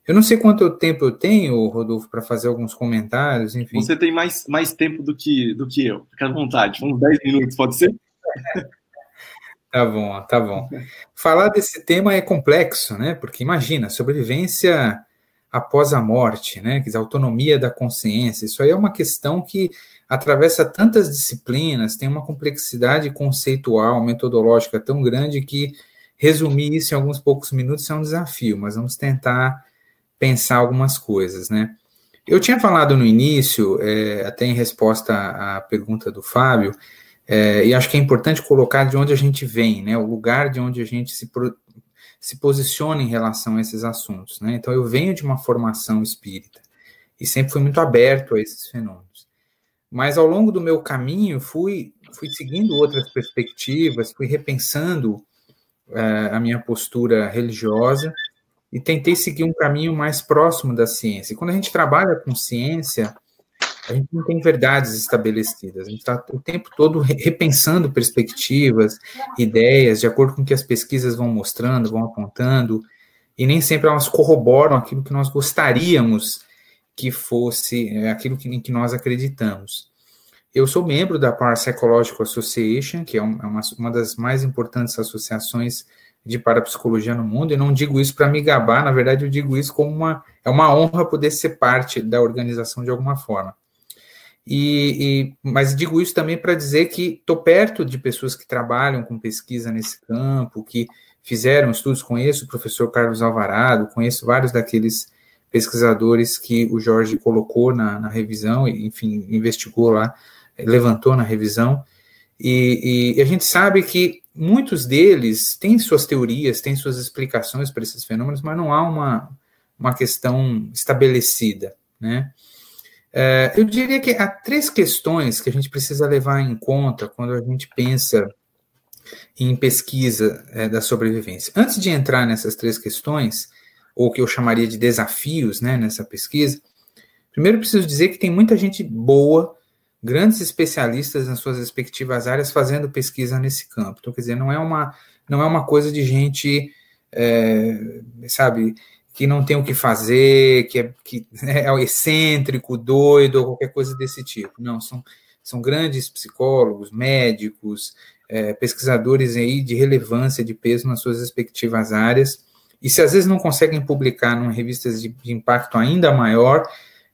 Eu não sei quanto tempo eu tenho, Rodolfo, para fazer alguns comentários, enfim. Você tem mais, mais tempo do que, do que eu. Fica à vontade, uns 10 minutos, pode ser? Tá bom, tá bom. Falar desse tema é complexo, né? Porque imagina, sobrevivência após a morte, né? Quer dizer, autonomia da consciência. Isso aí é uma questão que atravessa tantas disciplinas, tem uma complexidade conceitual, metodológica tão grande que resumir isso em alguns poucos minutos é um desafio, mas vamos tentar pensar algumas coisas, né? Eu tinha falado no início, é, até em resposta à pergunta do Fábio, é, e acho que é importante colocar de onde a gente vem, né? O lugar de onde a gente se, pro, se posiciona em relação a esses assuntos, né? Então, eu venho de uma formação espírita e sempre fui muito aberto a esses fenômenos. Mas ao longo do meu caminho fui, fui seguindo outras perspectivas, fui repensando uh, a minha postura religiosa e tentei seguir um caminho mais próximo da ciência. E quando a gente trabalha com ciência, a gente não tem verdades estabelecidas, a gente está o tempo todo repensando perspectivas, ideias, de acordo com o que as pesquisas vão mostrando, vão apontando, e nem sempre elas corroboram aquilo que nós gostaríamos que fosse é, aquilo que, em que nós acreditamos. Eu sou membro da Parapsychological Association, que é, é uma, uma das mais importantes associações de parapsicologia no mundo, e não digo isso para me gabar, na verdade eu digo isso como uma, é uma honra poder ser parte da organização de alguma forma. E, e mas digo isso também para dizer que estou perto de pessoas que trabalham com pesquisa nesse campo, que fizeram estudos, conheço o professor Carlos Alvarado, conheço vários daqueles pesquisadores que o Jorge colocou na, na revisão, e, enfim, investigou lá, levantou na revisão, e, e, a gente sabe que muitos deles têm suas teorias, têm suas explicações para esses fenômenos, mas não há uma, uma questão estabelecida, né? É, eu diria que há três questões que a gente precisa levar em conta quando a gente pensa em pesquisa é, da sobrevivência. Antes de entrar nessas três questões, ou que eu chamaria de desafios né, nessa pesquisa, primeiro preciso dizer que tem muita gente boa grandes especialistas nas suas respectivas áreas fazendo pesquisa nesse campo. Então, quer dizer, não é uma, não é uma coisa de gente é, sabe, que não tem o que fazer, que é, que é excêntrico, doido, ou qualquer coisa desse tipo. Não, são, são grandes psicólogos, médicos, é, pesquisadores aí de relevância, de peso nas suas respectivas áreas, e se às vezes não conseguem publicar em revistas de, de, impacto ainda maior,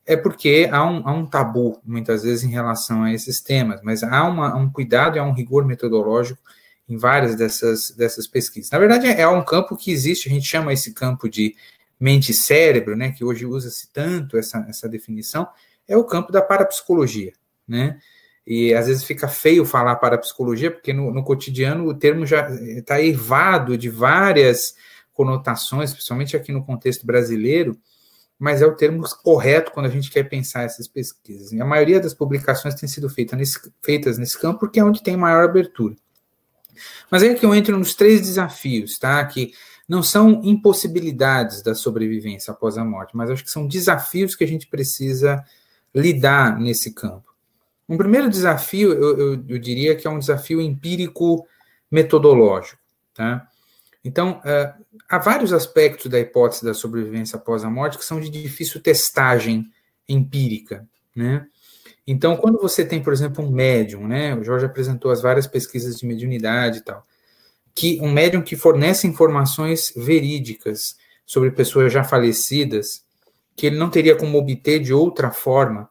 é porque há um, há um, tabu, muitas vezes, em relação a esses temas, mas há uma, um cuidado e há um rigor metodológico em várias dessas, dessas pesquisas. Na verdade, é um campo que existe, a gente chama esse campo de mente e cérebro, né, que hoje usa-se tanto essa, essa definição, é o campo da parapsicologia, né? E às vezes fica feio falar parapsicologia, porque no, no cotidiano o termo já está ervado de várias conotações, principalmente aqui no contexto brasileiro, mas é o termo correto quando a gente quer pensar essas pesquisas. E a maioria das publicações tem sido feita nesse, feitas nesse campo porque é onde tem maior abertura. Mas é que eu entro nos três desafios, tá? Que não são impossibilidades da sobrevivência após a morte, mas acho que são desafios que a gente precisa lidar nesse campo. Um primeiro desafio, eu, eu, eu diria que é um desafio empírico metodológico, tá? Então, uh, há vários aspectos da hipótese da sobrevivência após a morte que são de difícil testagem empírica, né? Então, quando você tem, por exemplo, um médium, né? O Jorge apresentou as várias pesquisas de mediunidade e tal, que um médium que fornece informações verídicas sobre pessoas já falecidas, que ele não teria como obter de outra forma,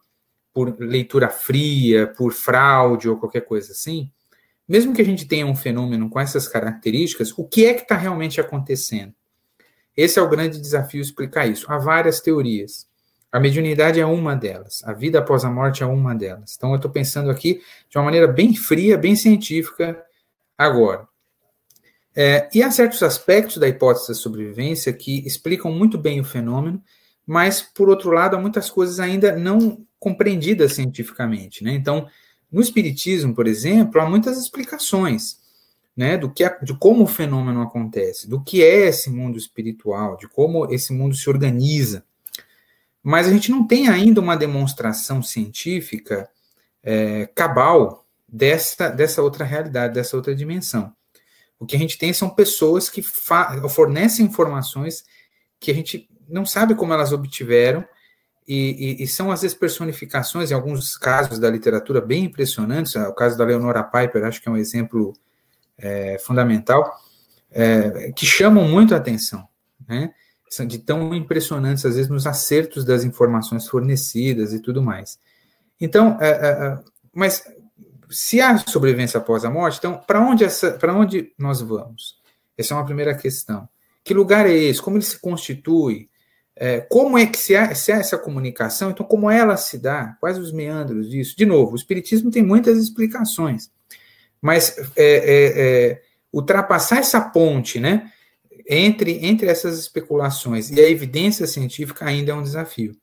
por leitura fria, por fraude ou qualquer coisa assim, mesmo que a gente tenha um fenômeno com essas características, o que é que está realmente acontecendo? Esse é o grande desafio explicar isso. Há várias teorias. A mediunidade é uma delas. A vida após a morte é uma delas. Então, eu estou pensando aqui de uma maneira bem fria, bem científica, agora. É, e há certos aspectos da hipótese da sobrevivência que explicam muito bem o fenômeno, mas, por outro lado, há muitas coisas ainda não compreendidas cientificamente. Né? Então, no Espiritismo, por exemplo, há muitas explicações né, do que, de como o fenômeno acontece, do que é esse mundo espiritual, de como esse mundo se organiza. Mas a gente não tem ainda uma demonstração científica é, cabal dessa, dessa outra realidade, dessa outra dimensão. O que a gente tem são pessoas que fornecem informações que a gente não sabe como elas obtiveram, e, e, e, são, às vezes, personificações, em alguns casos da literatura, bem impressionantes. O caso da Leonora Piper, acho que é um exemplo é, fundamental, é, que chamam muito a atenção, né? São de tão impressionantes, às vezes, nos acertos das informações fornecidas e tudo mais. Então, é, é, é mas se há sobrevivência após a morte, então, para onde, onde nós vamos? Essa é uma primeira questão. Que lugar é esse? Como ele se constitui? É, como é que se há, se essa comunicação? Então, como ela se dá? Quais os meandros disso? De novo, o Espiritismo tem muitas explicações, mas é, é, é, ultrapassar essa ponte, né, entre, entre essas especulações e a evidência científica ainda é um desafio.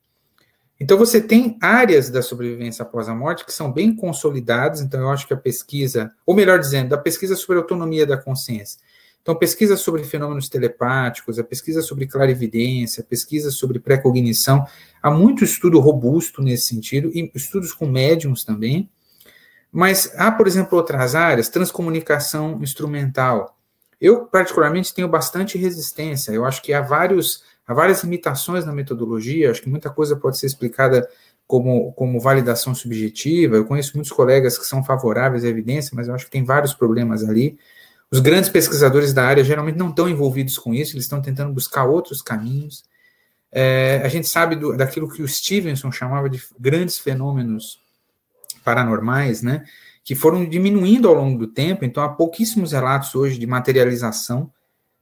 Então, você tem áreas da sobrevivência após a morte que são bem consolidadas, então eu acho que a pesquisa, ou melhor dizendo, da pesquisa sobre a autonomia da consciência, então, pesquisa sobre fenômenos telepáticos, a pesquisa sobre clarividência, a pesquisa sobre pré-cognição, há muito estudo robusto nesse sentido, e estudos com médiums também. Mas há, por exemplo, outras áreas, transcomunicação instrumental. Eu, particularmente, tenho bastante resistência. Eu acho que há, vários, há várias limitações na metodologia, acho que muita coisa pode ser explicada como, como validação subjetiva. Eu conheço muitos colegas que são favoráveis à evidência, mas eu acho que tem vários problemas ali. Os grandes pesquisadores da área geralmente não estão envolvidos com isso, eles estão tentando buscar outros caminhos. É, a gente sabe do, daquilo que o Stevenson chamava de grandes fenômenos paranormais, né, que foram diminuindo ao longo do tempo, então há pouquíssimos relatos hoje de materialização,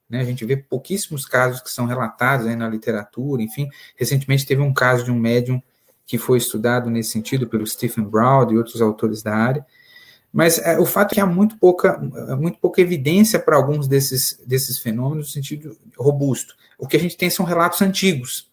né, a gente vê pouquíssimos casos que são relatados aí na literatura, enfim, recentemente teve um caso de um médium que foi estudado nesse sentido pelo Stephen Brown e outros autores da área, mas é, o fato é que há muito pouca, muito pouca evidência para alguns desses, desses fenômenos no sentido robusto. O que a gente tem são relatos antigos.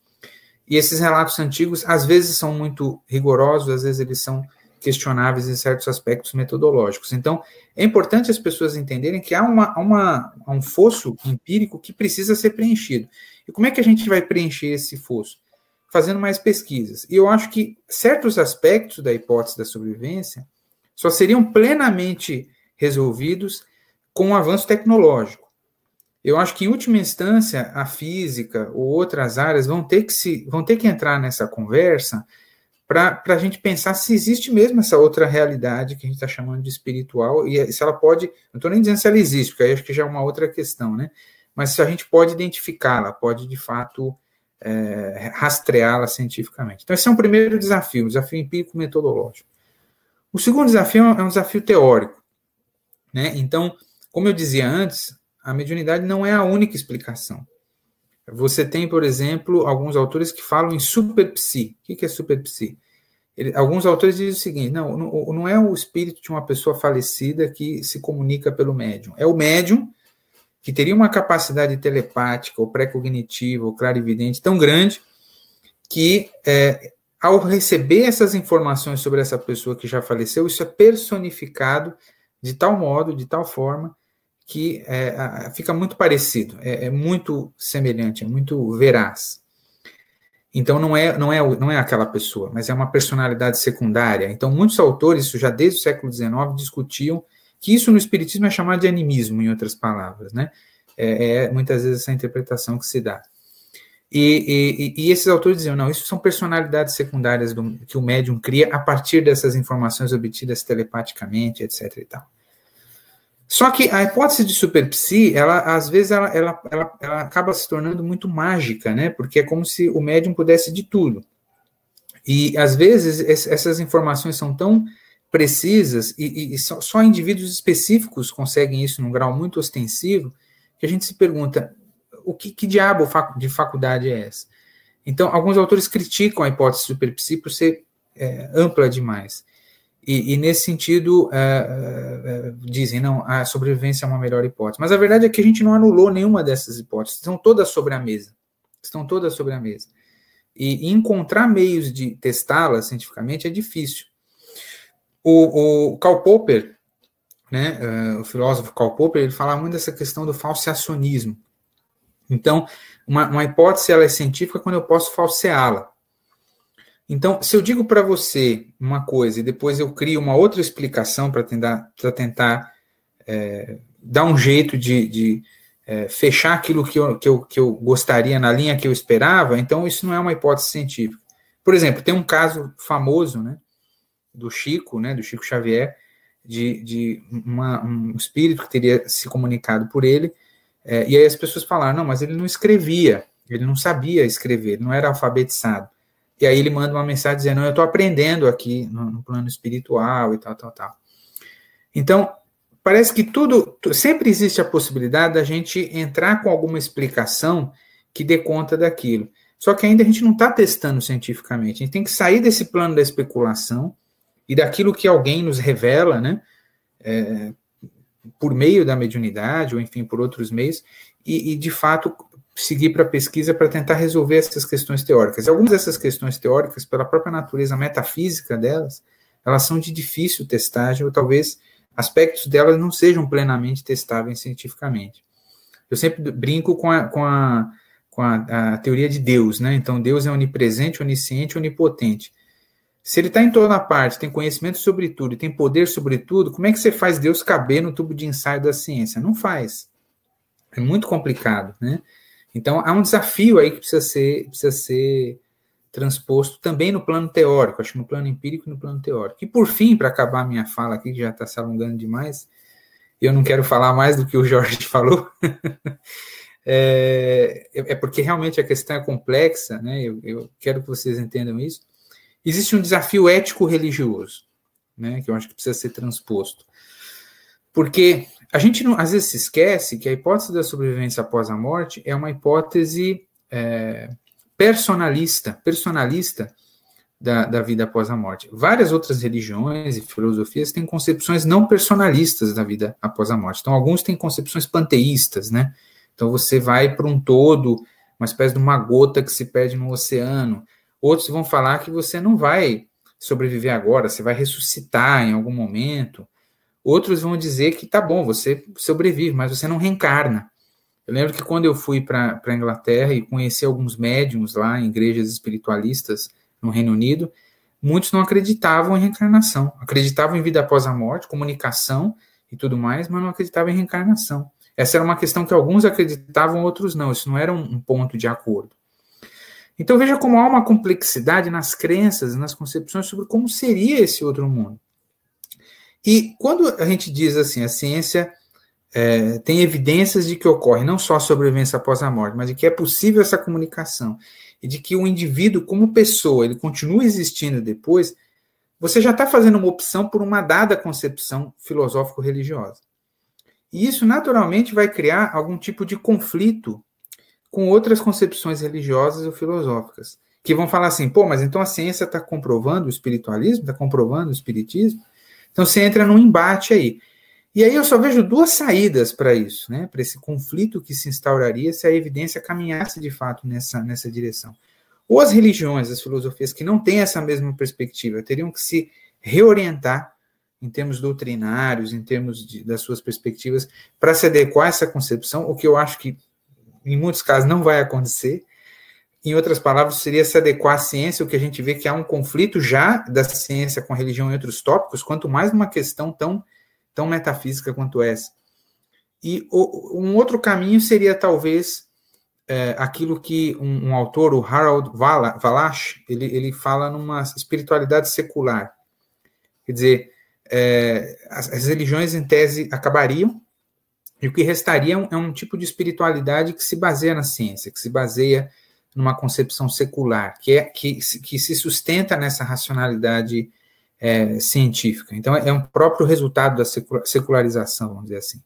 E esses relatos antigos, às vezes, são muito rigorosos, às vezes, eles são questionáveis em certos aspectos metodológicos. Então, é importante as pessoas entenderem que há, uma, uma, um fosso empírico que precisa ser preenchido. E como é que a gente vai preencher esse fosso? Fazendo mais pesquisas. E eu acho que certos aspectos da hipótese da sobrevivência só seriam plenamente resolvidos com o avanço tecnológico. Eu acho que, em última instância, a física ou outras áreas vão ter que, se, vão ter que entrar nessa conversa para a gente pensar se existe mesmo essa outra realidade que a gente está chamando de espiritual, e se ela pode, não estou nem dizendo se ela existe, porque aí acho que já é uma outra questão, né? Mas se a gente pode identificá-la, pode de fato é, rastreá-la cientificamente. Então, esse é um primeiro desafio, um desafio empírico-metodológico. O segundo desafio é um desafio teórico. Né? Então, como eu dizia antes, a mediunidade não é a única explicação. Você tem, por exemplo, alguns autores que falam em superpsi. O que é superpsi? Alguns autores dizem o seguinte: não, não, não é o espírito de uma pessoa falecida que se comunica pelo médium. É o médium que teria uma capacidade telepática, ou pré-cognitiva, ou clarividente tão grande que, é, ao receber essas informações sobre essa pessoa que já faleceu, isso é personificado de tal modo, de tal forma, que é, fica muito parecido, é, é, muito semelhante, é muito veraz. Então não é, não, é, não é aquela pessoa, mas é uma personalidade secundária. Então muitos autores, isso já desde o século XIX, discutiam que isso no Espiritismo é chamado de animismo, em outras palavras, né? É, é muitas vezes essa interpretação que se dá. E, e, e, esses autores diziam, não, isso são personalidades secundárias do, que o médium cria a partir dessas informações obtidas telepaticamente, etc. e tal. Só que a hipótese de superpsi, ela às vezes ela, ela, ela, ela, acaba se tornando muito mágica, né? Porque é como se o médium pudesse de tudo. E às vezes essas informações são tão precisas e, e só, só, indivíduos específicos conseguem isso num grau muito ostensivo que a gente se pergunta o que, que diabo de faculdade é essa? Então, alguns autores criticam a hipótese de por ser é, ampla demais. E, e nesse sentido, é, é, é, dizem, não, a sobrevivência é uma melhor hipótese. Mas a verdade é que a gente não anulou nenhuma dessas hipóteses, estão todas sobre a mesa. Estão todas sobre a mesa. E, e encontrar meios de testá-las cientificamente é difícil. O, o Karl Popper, né, uh, o filósofo Karl Popper, ele fala muito dessa questão do falseacionismo. Então, uma, uma hipótese ela é científica quando eu posso falseá-la. Então, se eu digo para você uma coisa e depois eu crio uma outra explicação para tentar, tentar é, dar um jeito de, de é, fechar aquilo que eu, que, eu, que eu gostaria na linha que eu esperava, então isso não é uma hipótese científica. Por exemplo, tem um caso famoso né, do Chico, né, do Chico Xavier, de, de uma, um espírito que teria se comunicado por ele, é, e aí as pessoas falaram, não, mas ele não escrevia, ele não sabia escrever, não era alfabetizado. E aí ele manda uma mensagem dizendo: Eu estou aprendendo aqui no, no, plano espiritual e tal, tal, tal. Então, parece que tudo. Sempre existe a possibilidade da gente entrar com alguma explicação que dê conta daquilo. Só que ainda a gente não está testando cientificamente. A gente tem que sair desse plano da especulação e daquilo que alguém nos revela, né? É, por meio da mediunidade, ou enfim, por outros meios, e, e de fato seguir para a pesquisa para tentar resolver essas questões teóricas. Algumas dessas questões teóricas, pela própria natureza metafísica delas, elas são de difícil testagem, ou talvez aspectos delas não sejam plenamente testáveis cientificamente. Eu sempre brinco com a, com a, com a, a teoria de Deus, né? Então, Deus é onipresente, onisciente, onipotente. Se ele está em toda parte, tem conhecimento sobre tudo e tem poder sobre tudo, como é que você faz Deus caber no tubo de ensaio da ciência? Não faz. É muito complicado, né? Então, há um desafio aí que precisa ser, precisa ser transposto também no plano teórico, acho no plano empírico e no plano teórico. E, por fim, para acabar a minha fala aqui, que já está se alongando demais, eu não quero falar mais do que o Jorge falou, é, é, porque realmente a questão é complexa, né? Eu, eu, quero que vocês entendam isso. Existe um desafio ético-religioso, né? Que eu acho que precisa ser transposto. Porque a gente não, às vezes se esquece que a hipótese da sobrevivência após a morte é uma hipótese é, personalista, personalista da, da vida após a morte. Várias outras religiões e filosofias têm concepções não personalistas da vida após a morte. Então, alguns têm concepções panteístas, né? Então, você vai para um todo, uma espécie de uma gota que se perde no oceano. Outros vão falar que você não vai sobreviver agora, você vai ressuscitar em algum momento. Outros vão dizer que tá bom, você sobrevive, mas você não reencarna. Eu lembro que quando eu fui para a Inglaterra e conheci alguns médiums lá em igrejas espiritualistas no Reino Unido, muitos não acreditavam em reencarnação. Acreditavam em vida após a morte, comunicação e tudo mais, mas não acreditavam em reencarnação. Essa era uma questão que alguns acreditavam, outros não. Isso não era um, um ponto de acordo. Então veja como há uma complexidade nas crenças, nas concepções sobre como seria esse outro mundo. E quando a gente diz assim, a ciência é, tem evidências de que ocorre não só a sobrevivência após a morte, mas de que é possível essa comunicação e de que o indivíduo, como pessoa, ele continua existindo depois, você já está fazendo uma opção por uma dada concepção filosófico-religiosa. E isso, naturalmente, vai criar algum tipo de conflito com outras concepções religiosas ou filosóficas, que vão falar assim, pô, mas então a ciência está comprovando o espiritualismo, está comprovando o espiritismo? Então você entra num embate aí. E aí eu só vejo duas saídas para isso, né? Para esse conflito que se instauraria se a evidência caminhasse de fato nessa, nessa direção. Ou as religiões, as filosofias que não têm essa mesma perspectiva, teriam que se reorientar em termos doutrinários, em termos de, das suas perspectivas, para se adequar a essa concepção, o que eu acho que em muitos casos não vai acontecer. Em outras palavras, seria se adequar à ciência, o que a gente vê que há um conflito já da ciência com a religião em outros tópicos, quanto mais numa questão tão, tão metafísica quanto essa. E o, um outro caminho seria talvez é, aquilo que um, um, autor, o Harold Valash, ele, ele fala numa espiritualidade secular. Quer dizer, é, as, as, religiões em tese acabariam, e o que restaria é um tipo de espiritualidade que se baseia na ciência, que se baseia numa concepção secular, que, é, que, que se sustenta nessa racionalidade é, científica. Então, é um próprio resultado da secularização, vamos dizer assim.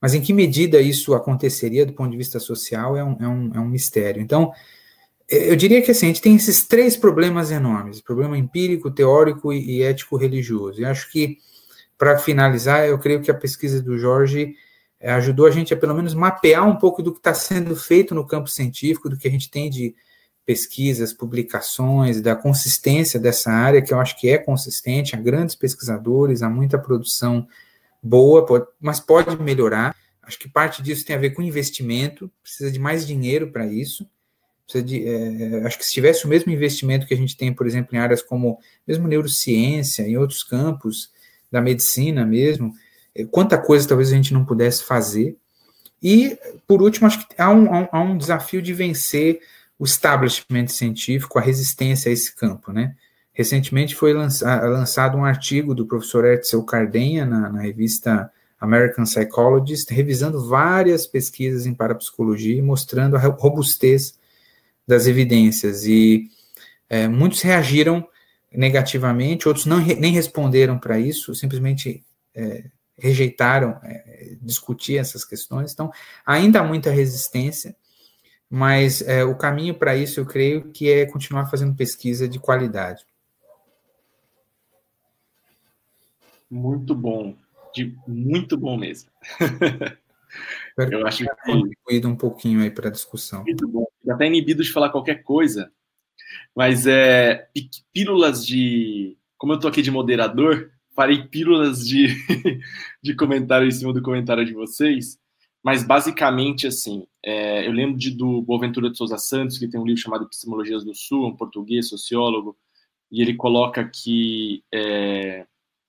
Mas em que medida isso aconteceria do ponto de vista social é um, é um, é um mistério. Então, eu diria que assim, a gente tem esses três problemas enormes: problema empírico, teórico e, e ético-religioso. E acho que, para finalizar, eu creio que a pesquisa do Jorge é, ajudou a gente a pelo menos mapear um pouco do que está sendo feito no campo científico, do que a gente tem de pesquisas, publicações, da consistência dessa área, que eu acho que é consistente, há grandes pesquisadores, há muita produção boa, pode, mas pode melhorar. Acho que parte disso tem a ver com investimento, precisa de mais dinheiro para isso. De, é, acho que se tivesse o mesmo investimento que a gente tem, por exemplo, em áreas como mesmo neurociência, em outros campos da medicina mesmo, é, quanta coisa talvez a gente não pudesse fazer. E, por último, acho que há um, há um desafio de vencer o establishment científico, a resistência a esse campo, né? Recentemente foi lançado um artigo do professor Etzel Cardenha na, na, revista American Psychologist, revisando várias pesquisas em parapsicologia e mostrando a robustez das evidências. E é, muitos reagiram negativamente, outros não, nem responderam para isso, simplesmente é, rejeitaram é, discutir essas questões. Então, ainda há muita resistência, mas é, o caminho para isso, eu creio, que é continuar fazendo pesquisa de qualidade. Muito bom, de muito bom mesmo. Espero eu acho que contribuído um pouquinho aí para a discussão. Muito bom. Já está inibido de falar qualquer coisa, mas é pílulas de, como eu estou aqui de moderador, farei pílulas de, de comentário em cima do comentário de vocês, mas basicamente, assim, é, eu lembro de, do Boaventura de Souza Santos, que tem um livro chamado Epistemologias do Sul, um português, sociólogo, e ele coloca que é,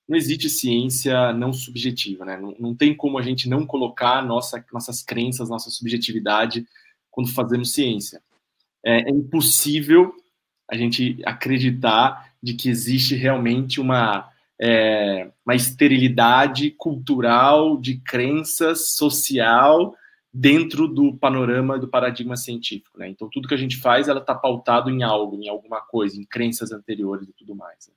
não existe ciência não subjetiva, né? Não, não, tem como a gente não colocar nossa, nossas crenças, nossa subjetividade quando fazemos ciência. É, é impossível a gente acreditar de que existe realmente uma é, uma esterilidade cultural, de crenças, social, dentro do panorama do paradigma científico. Né? Então, tudo que a gente faz, ela está pautado em algo, em alguma coisa, em crenças anteriores e tudo mais. Né?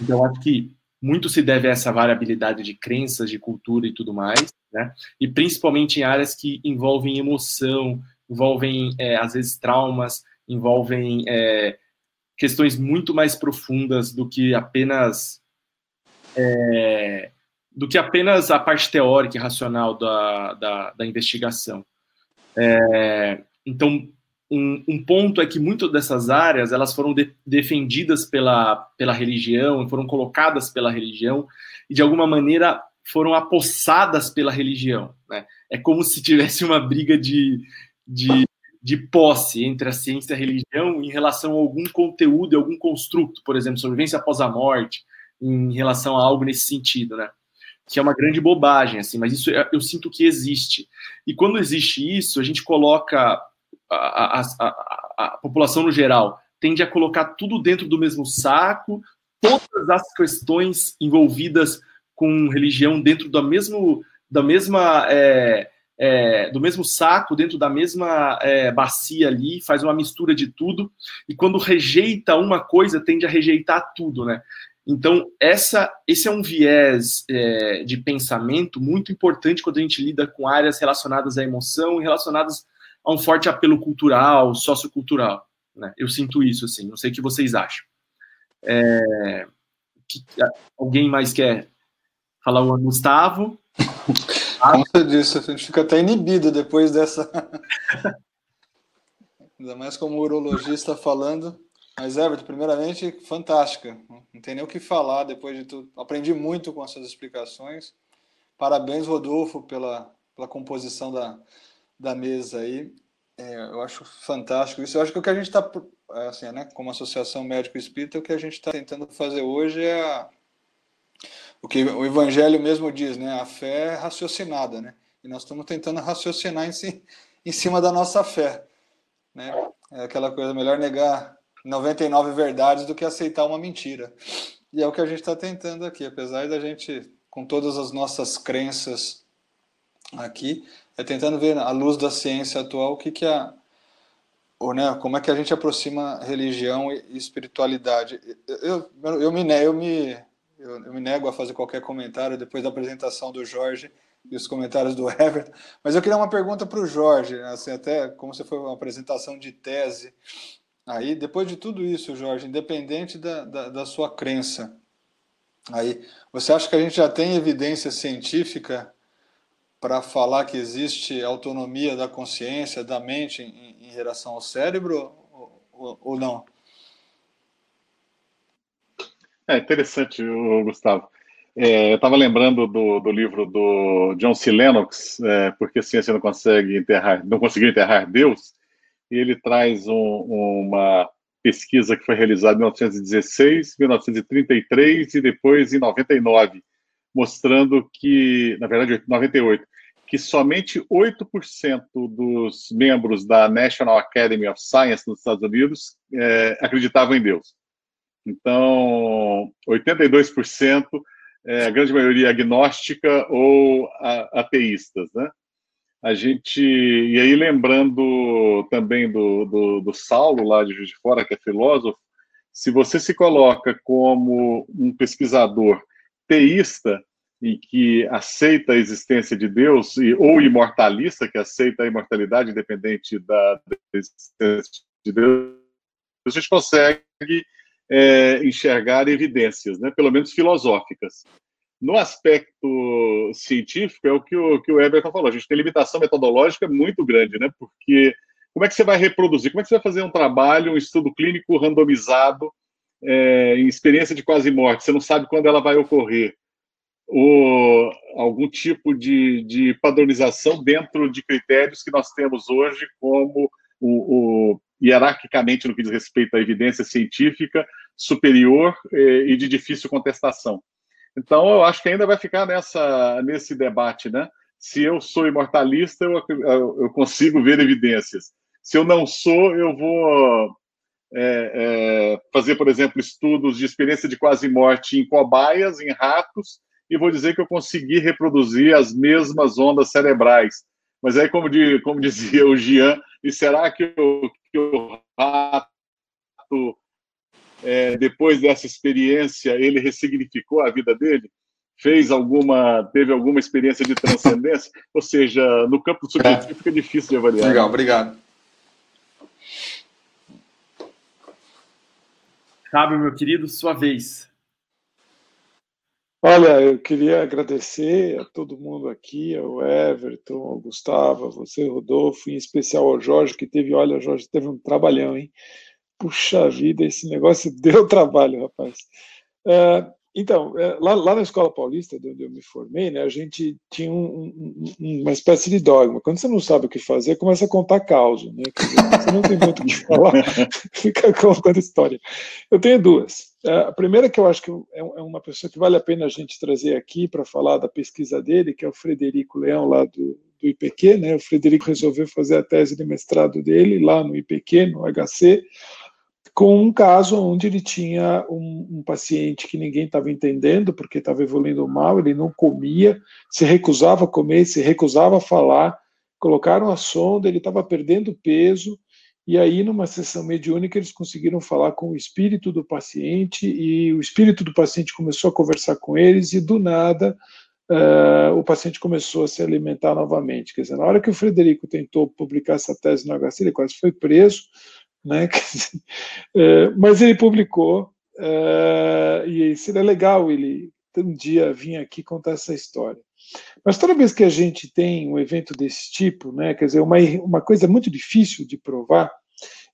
Então, acho que muito se deve a essa variabilidade de crenças, de cultura e tudo mais, né? e principalmente em áreas que envolvem emoção, envolvem, é, às vezes, traumas, envolvem é, questões muito mais profundas do que apenas é, do que apenas a parte teórica e racional da, da, da investigação. É, então, um, um, ponto é que muitas dessas áreas elas foram de, defendidas pela, pela religião, foram colocadas pela religião e de alguma maneira foram apossadas pela religião. Né? É como se tivesse uma briga de, de, de posse entre a ciência e a religião em relação a algum conteúdo, algum construto, por exemplo, sobrevivência após a morte, em relação a algo nesse sentido, né? que é uma grande bobagem, assim, mas isso eu sinto que existe. E quando existe isso, a gente coloca a, a, a, a população no geral tende a colocar tudo dentro do mesmo saco, todas as questões envolvidas com religião dentro da mesmo da mesma é, é, do mesmo saco, dentro da mesma é, bacia ali, faz uma mistura de tudo, e quando rejeita uma coisa, tende a rejeitar tudo, né? Então, essa, esse é um viés é, de pensamento muito importante quando a gente lida com áreas relacionadas à emoção e relacionadas a um forte apelo cultural, sociocultural. Né? Eu sinto isso, assim, não sei o que vocês acham. É, que, alguém mais quer falar o Gustavo? Você disse, a gente fica até inibido depois dessa. Ainda mais como urologista falando. Mas, Everton, primeiramente, fantástica. Não tem nem o que falar depois de tudo. Aprendi muito com essas explicações. Parabéns, Rodolfo, pela, pela composição da, da mesa aí. É, eu acho fantástico isso. Eu acho que o que a gente está, assim, né, como Associação Médico Espírita, o que a gente está tentando fazer hoje é a, o que o Evangelho mesmo diz, né? A fé é raciocinada, né? E nós estamos tentando raciocinar em, si, em cima da nossa fé, né? É aquela coisa, melhor negar 99 verdades do que aceitar uma mentira. E é o que a gente está tentando aqui, apesar da gente, com todas as nossas crenças aqui, é tentando ver à luz da ciência atual o que, que é, ou, né, como é que a gente aproxima religião e espiritualidade. Eu, eu, eu, me, eu, me, eu, eu me nego a fazer qualquer comentário depois da apresentação do Jorge e os comentários do Everton, mas eu queria uma pergunta para o Jorge, assim, até como se foi uma apresentação de tese, Aí, depois de tudo isso, Jorge, independente da, da, da, sua crença, aí, você acha que a gente já tem evidência científica para falar que existe autonomia da consciência, da mente em, em relação ao cérebro ou, ou, não? É interessante, Gustavo. É, eu estava lembrando do, do, livro do John C. Lennox, é, porque a ciência não consegue enterrar, não conseguiu enterrar Deus ele traz um, uma pesquisa que foi realizada em 1916, 1933 e depois em 99, mostrando que, na verdade, 98, que somente 8% dos membros da National Academy of Science nos Estados Unidos é, acreditavam em Deus. Então, 82%, é, a grande maioria agnóstica ou a, ateístas, né? A gente. E aí, lembrando também do, do, do Saulo, lá de Juiz de Fora, que é filósofo, se você se coloca como um pesquisador teísta e que aceita a existência de Deus, e, ou imortalista, que aceita a imortalidade independente da, da existência de Deus, a gente consegue é, enxergar evidências, né, pelo menos filosóficas. No aspecto científico, é o que o, que o Everton falou, a gente tem limitação metodológica muito grande, né? Porque como é que você vai reproduzir? Como é que você vai fazer um trabalho, um estudo clínico randomizado é, em experiência de quase morte? Você não sabe quando ela vai ocorrer. Ou algum tipo de, de padronização dentro de critérios que nós temos hoje como o, o hierarquicamente no que diz respeito à evidência científica superior eh, e de difícil contestação. Então, eu acho que ainda vai ficar nessa, nesse debate, né? Se eu sou imortalista, eu, eu consigo ver evidências. Se eu não sou, eu vou é, é, fazer, por exemplo, estudos de experiência de quase morte em cobaias, em ratos, e vou dizer que eu consegui reproduzir as mesmas ondas cerebrais. Mas aí, como, de, como dizia o Gian, e será que o, que o rato é, depois dessa experiência, ele ressignificou a vida dele? Fez alguma, teve alguma experiência de transcendência? Ou seja, no campo subjetivo é. fica difícil de avaliar. Legal, obrigado. Fábio, meu querido, sua vez. Olha, eu queria agradecer a todo mundo aqui, ao Everton, ao Gustavo, a você, Rodolfo, em especial ao Jorge, que teve, olha, Jorge teve um trabalhão, hein? Puxa vida, esse negócio deu trabalho, rapaz. É, então, é, lá, lá, na Escola Paulista, onde eu me formei, né, a gente tinha um, um, uma espécie de dogma. Quando você não sabe o que fazer, começa a contar causa. Né? Você não tem muito o que falar, fica contando história. Eu tenho duas. É, a primeira que eu acho que é, é uma pessoa que vale a pena a gente trazer aqui para falar da pesquisa dele, que é o Frederico Leão, lá do, do IPQ. Né? O Frederico resolveu fazer a tese de mestrado dele lá no IPQ, no HC, com um caso onde ele tinha um, um paciente que ninguém estava entendendo porque estava evoluindo mal, ele não comia, se recusava a comer, se recusava a falar, colocaram a sonda, ele estava perdendo peso, e aí, numa sessão mediúnica, eles conseguiram falar com o espírito do paciente, e o espírito do paciente começou a conversar com eles, e do nada uh, o paciente começou a se alimentar novamente. Quer dizer, na hora que o Frederico tentou publicar essa tese no HC, ele quase foi preso, né? É, mas ele publicou, é, e seria legal ele um dia vir aqui contar essa história. Mas toda vez que a gente tem um evento desse tipo, né, quer dizer, uma, uma coisa muito difícil de provar,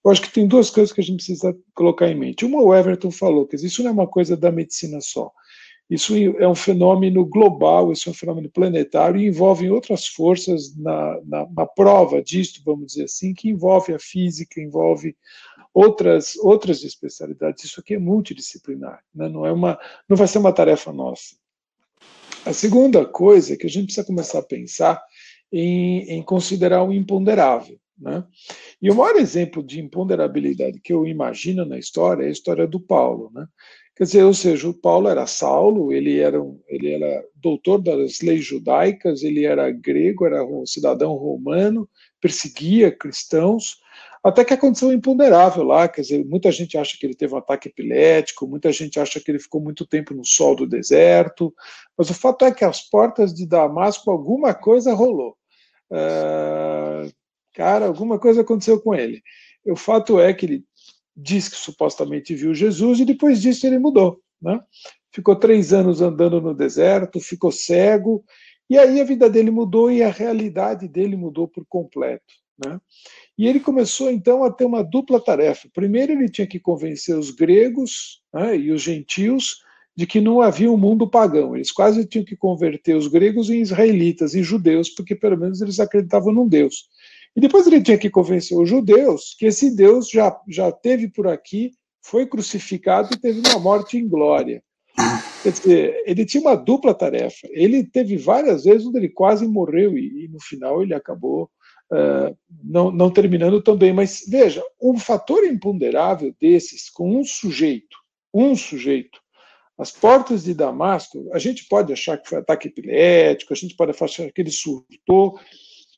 eu acho que tem duas coisas que a gente precisa colocar em mente. Uma, o Everton falou, que isso não é uma coisa da medicina só. Isso é um fenômeno global, isso é um fenômeno planetário e envolve outras forças na, na, na, prova disto, vamos dizer assim, que envolve a física, envolve outras outras especialidades. Isso aqui é multidisciplinar, né? não é uma, não vai ser uma tarefa nossa. A segunda coisa é que a gente precisa começar a pensar em, em considerar o imponderável. Né? E o maior exemplo de imponderabilidade que eu imagino na história é a história do Paulo. Né? Quer dizer, ou seja, o Paulo era Saulo, ele era, ele era doutor das leis judaicas, ele era grego, era um cidadão romano, perseguia cristãos, até que aconteceu um imponderável lá, quer dizer, muita gente acha que ele teve um ataque epilético, muita gente acha que ele ficou muito tempo no sol do deserto, mas o fato é que às portas de Damasco alguma coisa rolou. Uh, cara, alguma coisa aconteceu com ele. O fato é que ele diz que supostamente viu Jesus e depois disso ele mudou. Né? Ficou três anos andando no deserto, ficou cego, e aí a vida dele mudou e a realidade dele mudou por completo. Né? E ele começou então a ter uma dupla tarefa. Primeiro, ele tinha que convencer os gregos né, e os gentios de que não havia um mundo pagão. Eles quase tinham que converter os gregos em israelitas, em judeus, porque pelo menos eles acreditavam num Deus. E depois ele tinha que convencer os judeus que esse Deus já, já teve por aqui, foi crucificado e teve uma morte em glória. Quer dizer, ele tinha uma dupla tarefa. Ele teve várias vezes onde ele quase morreu e, e no final ele acabou uh, não, não terminando tão bem. Mas veja, um fator imponderável desses, com um sujeito, um sujeito, as portas de Damasco, a gente pode achar que foi ataque epilético, a gente pode achar que ele surtou,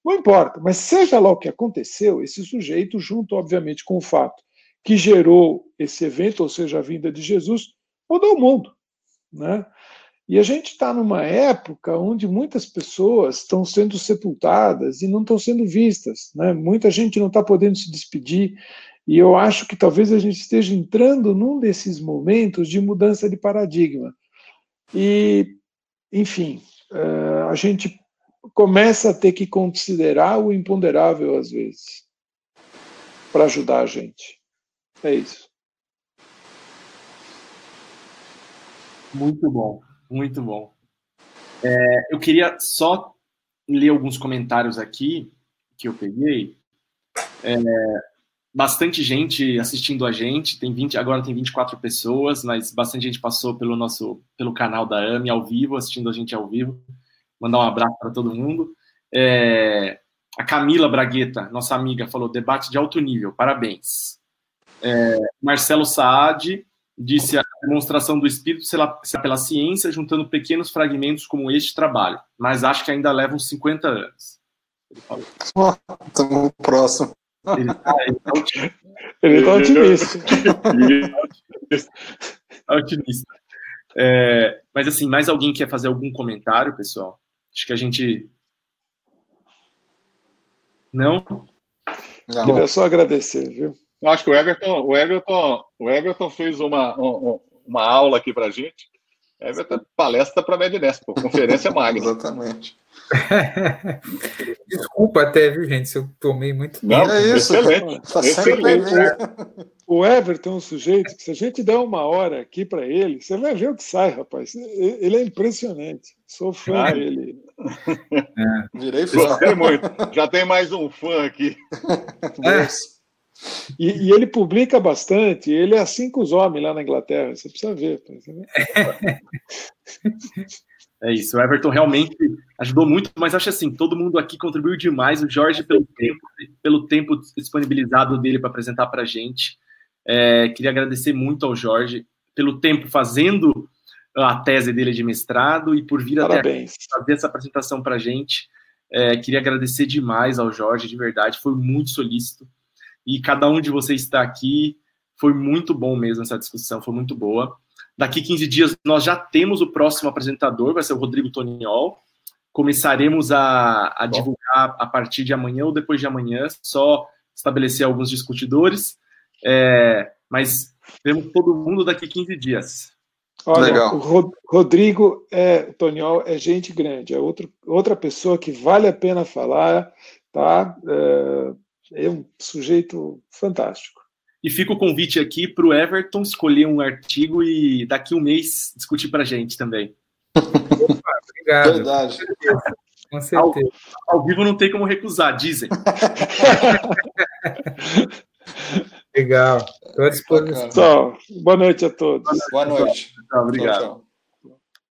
não importa, mas seja lá o que aconteceu, esse sujeito, junto, obviamente, com o fato que gerou esse evento, ou seja, a vinda de Jesus, mudou o mundo. Né? E a gente está numa época onde muitas pessoas estão sendo sepultadas e não estão sendo vistas. Né? Muita gente não está podendo se despedir. E eu acho que talvez a gente esteja entrando num desses momentos de mudança de paradigma. E, enfim, eh, a gente começa a ter que considerar o imponderável às vezes para ajudar a gente. É isso. Muito bom, muito bom. É, eu queria só ler alguns comentários aqui que eu peguei. É, bastante gente assistindo a gente, tem 20, agora tem 24 pessoas, mas bastante gente passou pelo nosso pelo canal da AMI ao vivo, assistindo a gente ao vivo mandar um abraço para todo mundo. É, a Camila Bragueta, nossa amiga, falou: debate de alto nível, parabéns. É, Marcelo Saad disse: a demonstração do espírito será pela ciência, juntando pequenos fragmentos como este trabalho, mas acho que ainda leva uns 50 anos. Ele falou. Estamos próximo. Ele está otimista. Ele tá otimista. Tá otimista. É, mas assim, mais alguém quer fazer algum comentário, pessoal? Acho que a gente. Não? Não. Queria só agradecer, viu? Eu acho que o Everton, o Everton, o Everton fez uma, uma aula aqui para a gente. Everton, palestra para a Medinesp, conferência magna. Exatamente. Desculpa até, viu, gente, se eu tomei muito tempo. Não, é isso. Excelente. Tá excelente. o Everton é um sujeito que, se a gente der uma hora aqui para ele, você vai ver o que sai, rapaz. Ele é impressionante. Sou fã ah, dele. É. Virei fã. muito. Já tem mais um fã aqui. É. E, e, ele publica bastante. Ele é assim com os homens lá na Inglaterra. Você precisa ver. É isso. O Everton realmente ajudou muito, mas acho assim, todo mundo aqui contribuiu demais. O Jorge pelo tempo, pelo tempo disponibilizado dele para apresentar para a gente. É, queria agradecer muito ao Jorge pelo tempo fazendo a tese dele de mestrado e por vir Parabéns. até fazer essa apresentação para a gente. É, queria agradecer demais ao Jorge, de verdade, foi muito solícito. E cada um de vocês está aqui, foi muito bom mesmo essa discussão, foi muito boa. Daqui 15 dias nós já temos o próximo apresentador, vai ser o Rodrigo Toniol. Começaremos a, a divulgar a partir de amanhã ou depois de amanhã, só estabelecer alguns discutidores. É, mas temos todo mundo daqui 15 dias. Olha, Legal. o Rodrigo é, Toniol é gente grande, é outro, outra pessoa que vale a pena falar, tá? É, é um sujeito fantástico. E fica o convite aqui para o Everton escolher um artigo e daqui um mês discutir para a gente também. Opa, obrigado. Verdade. Com certeza. Ao, ao vivo não tem como recusar, dizem. Legal. Estou à disposição. Boa noite a todos. Boa noite. Tchau, obrigado. Tchau, tchau.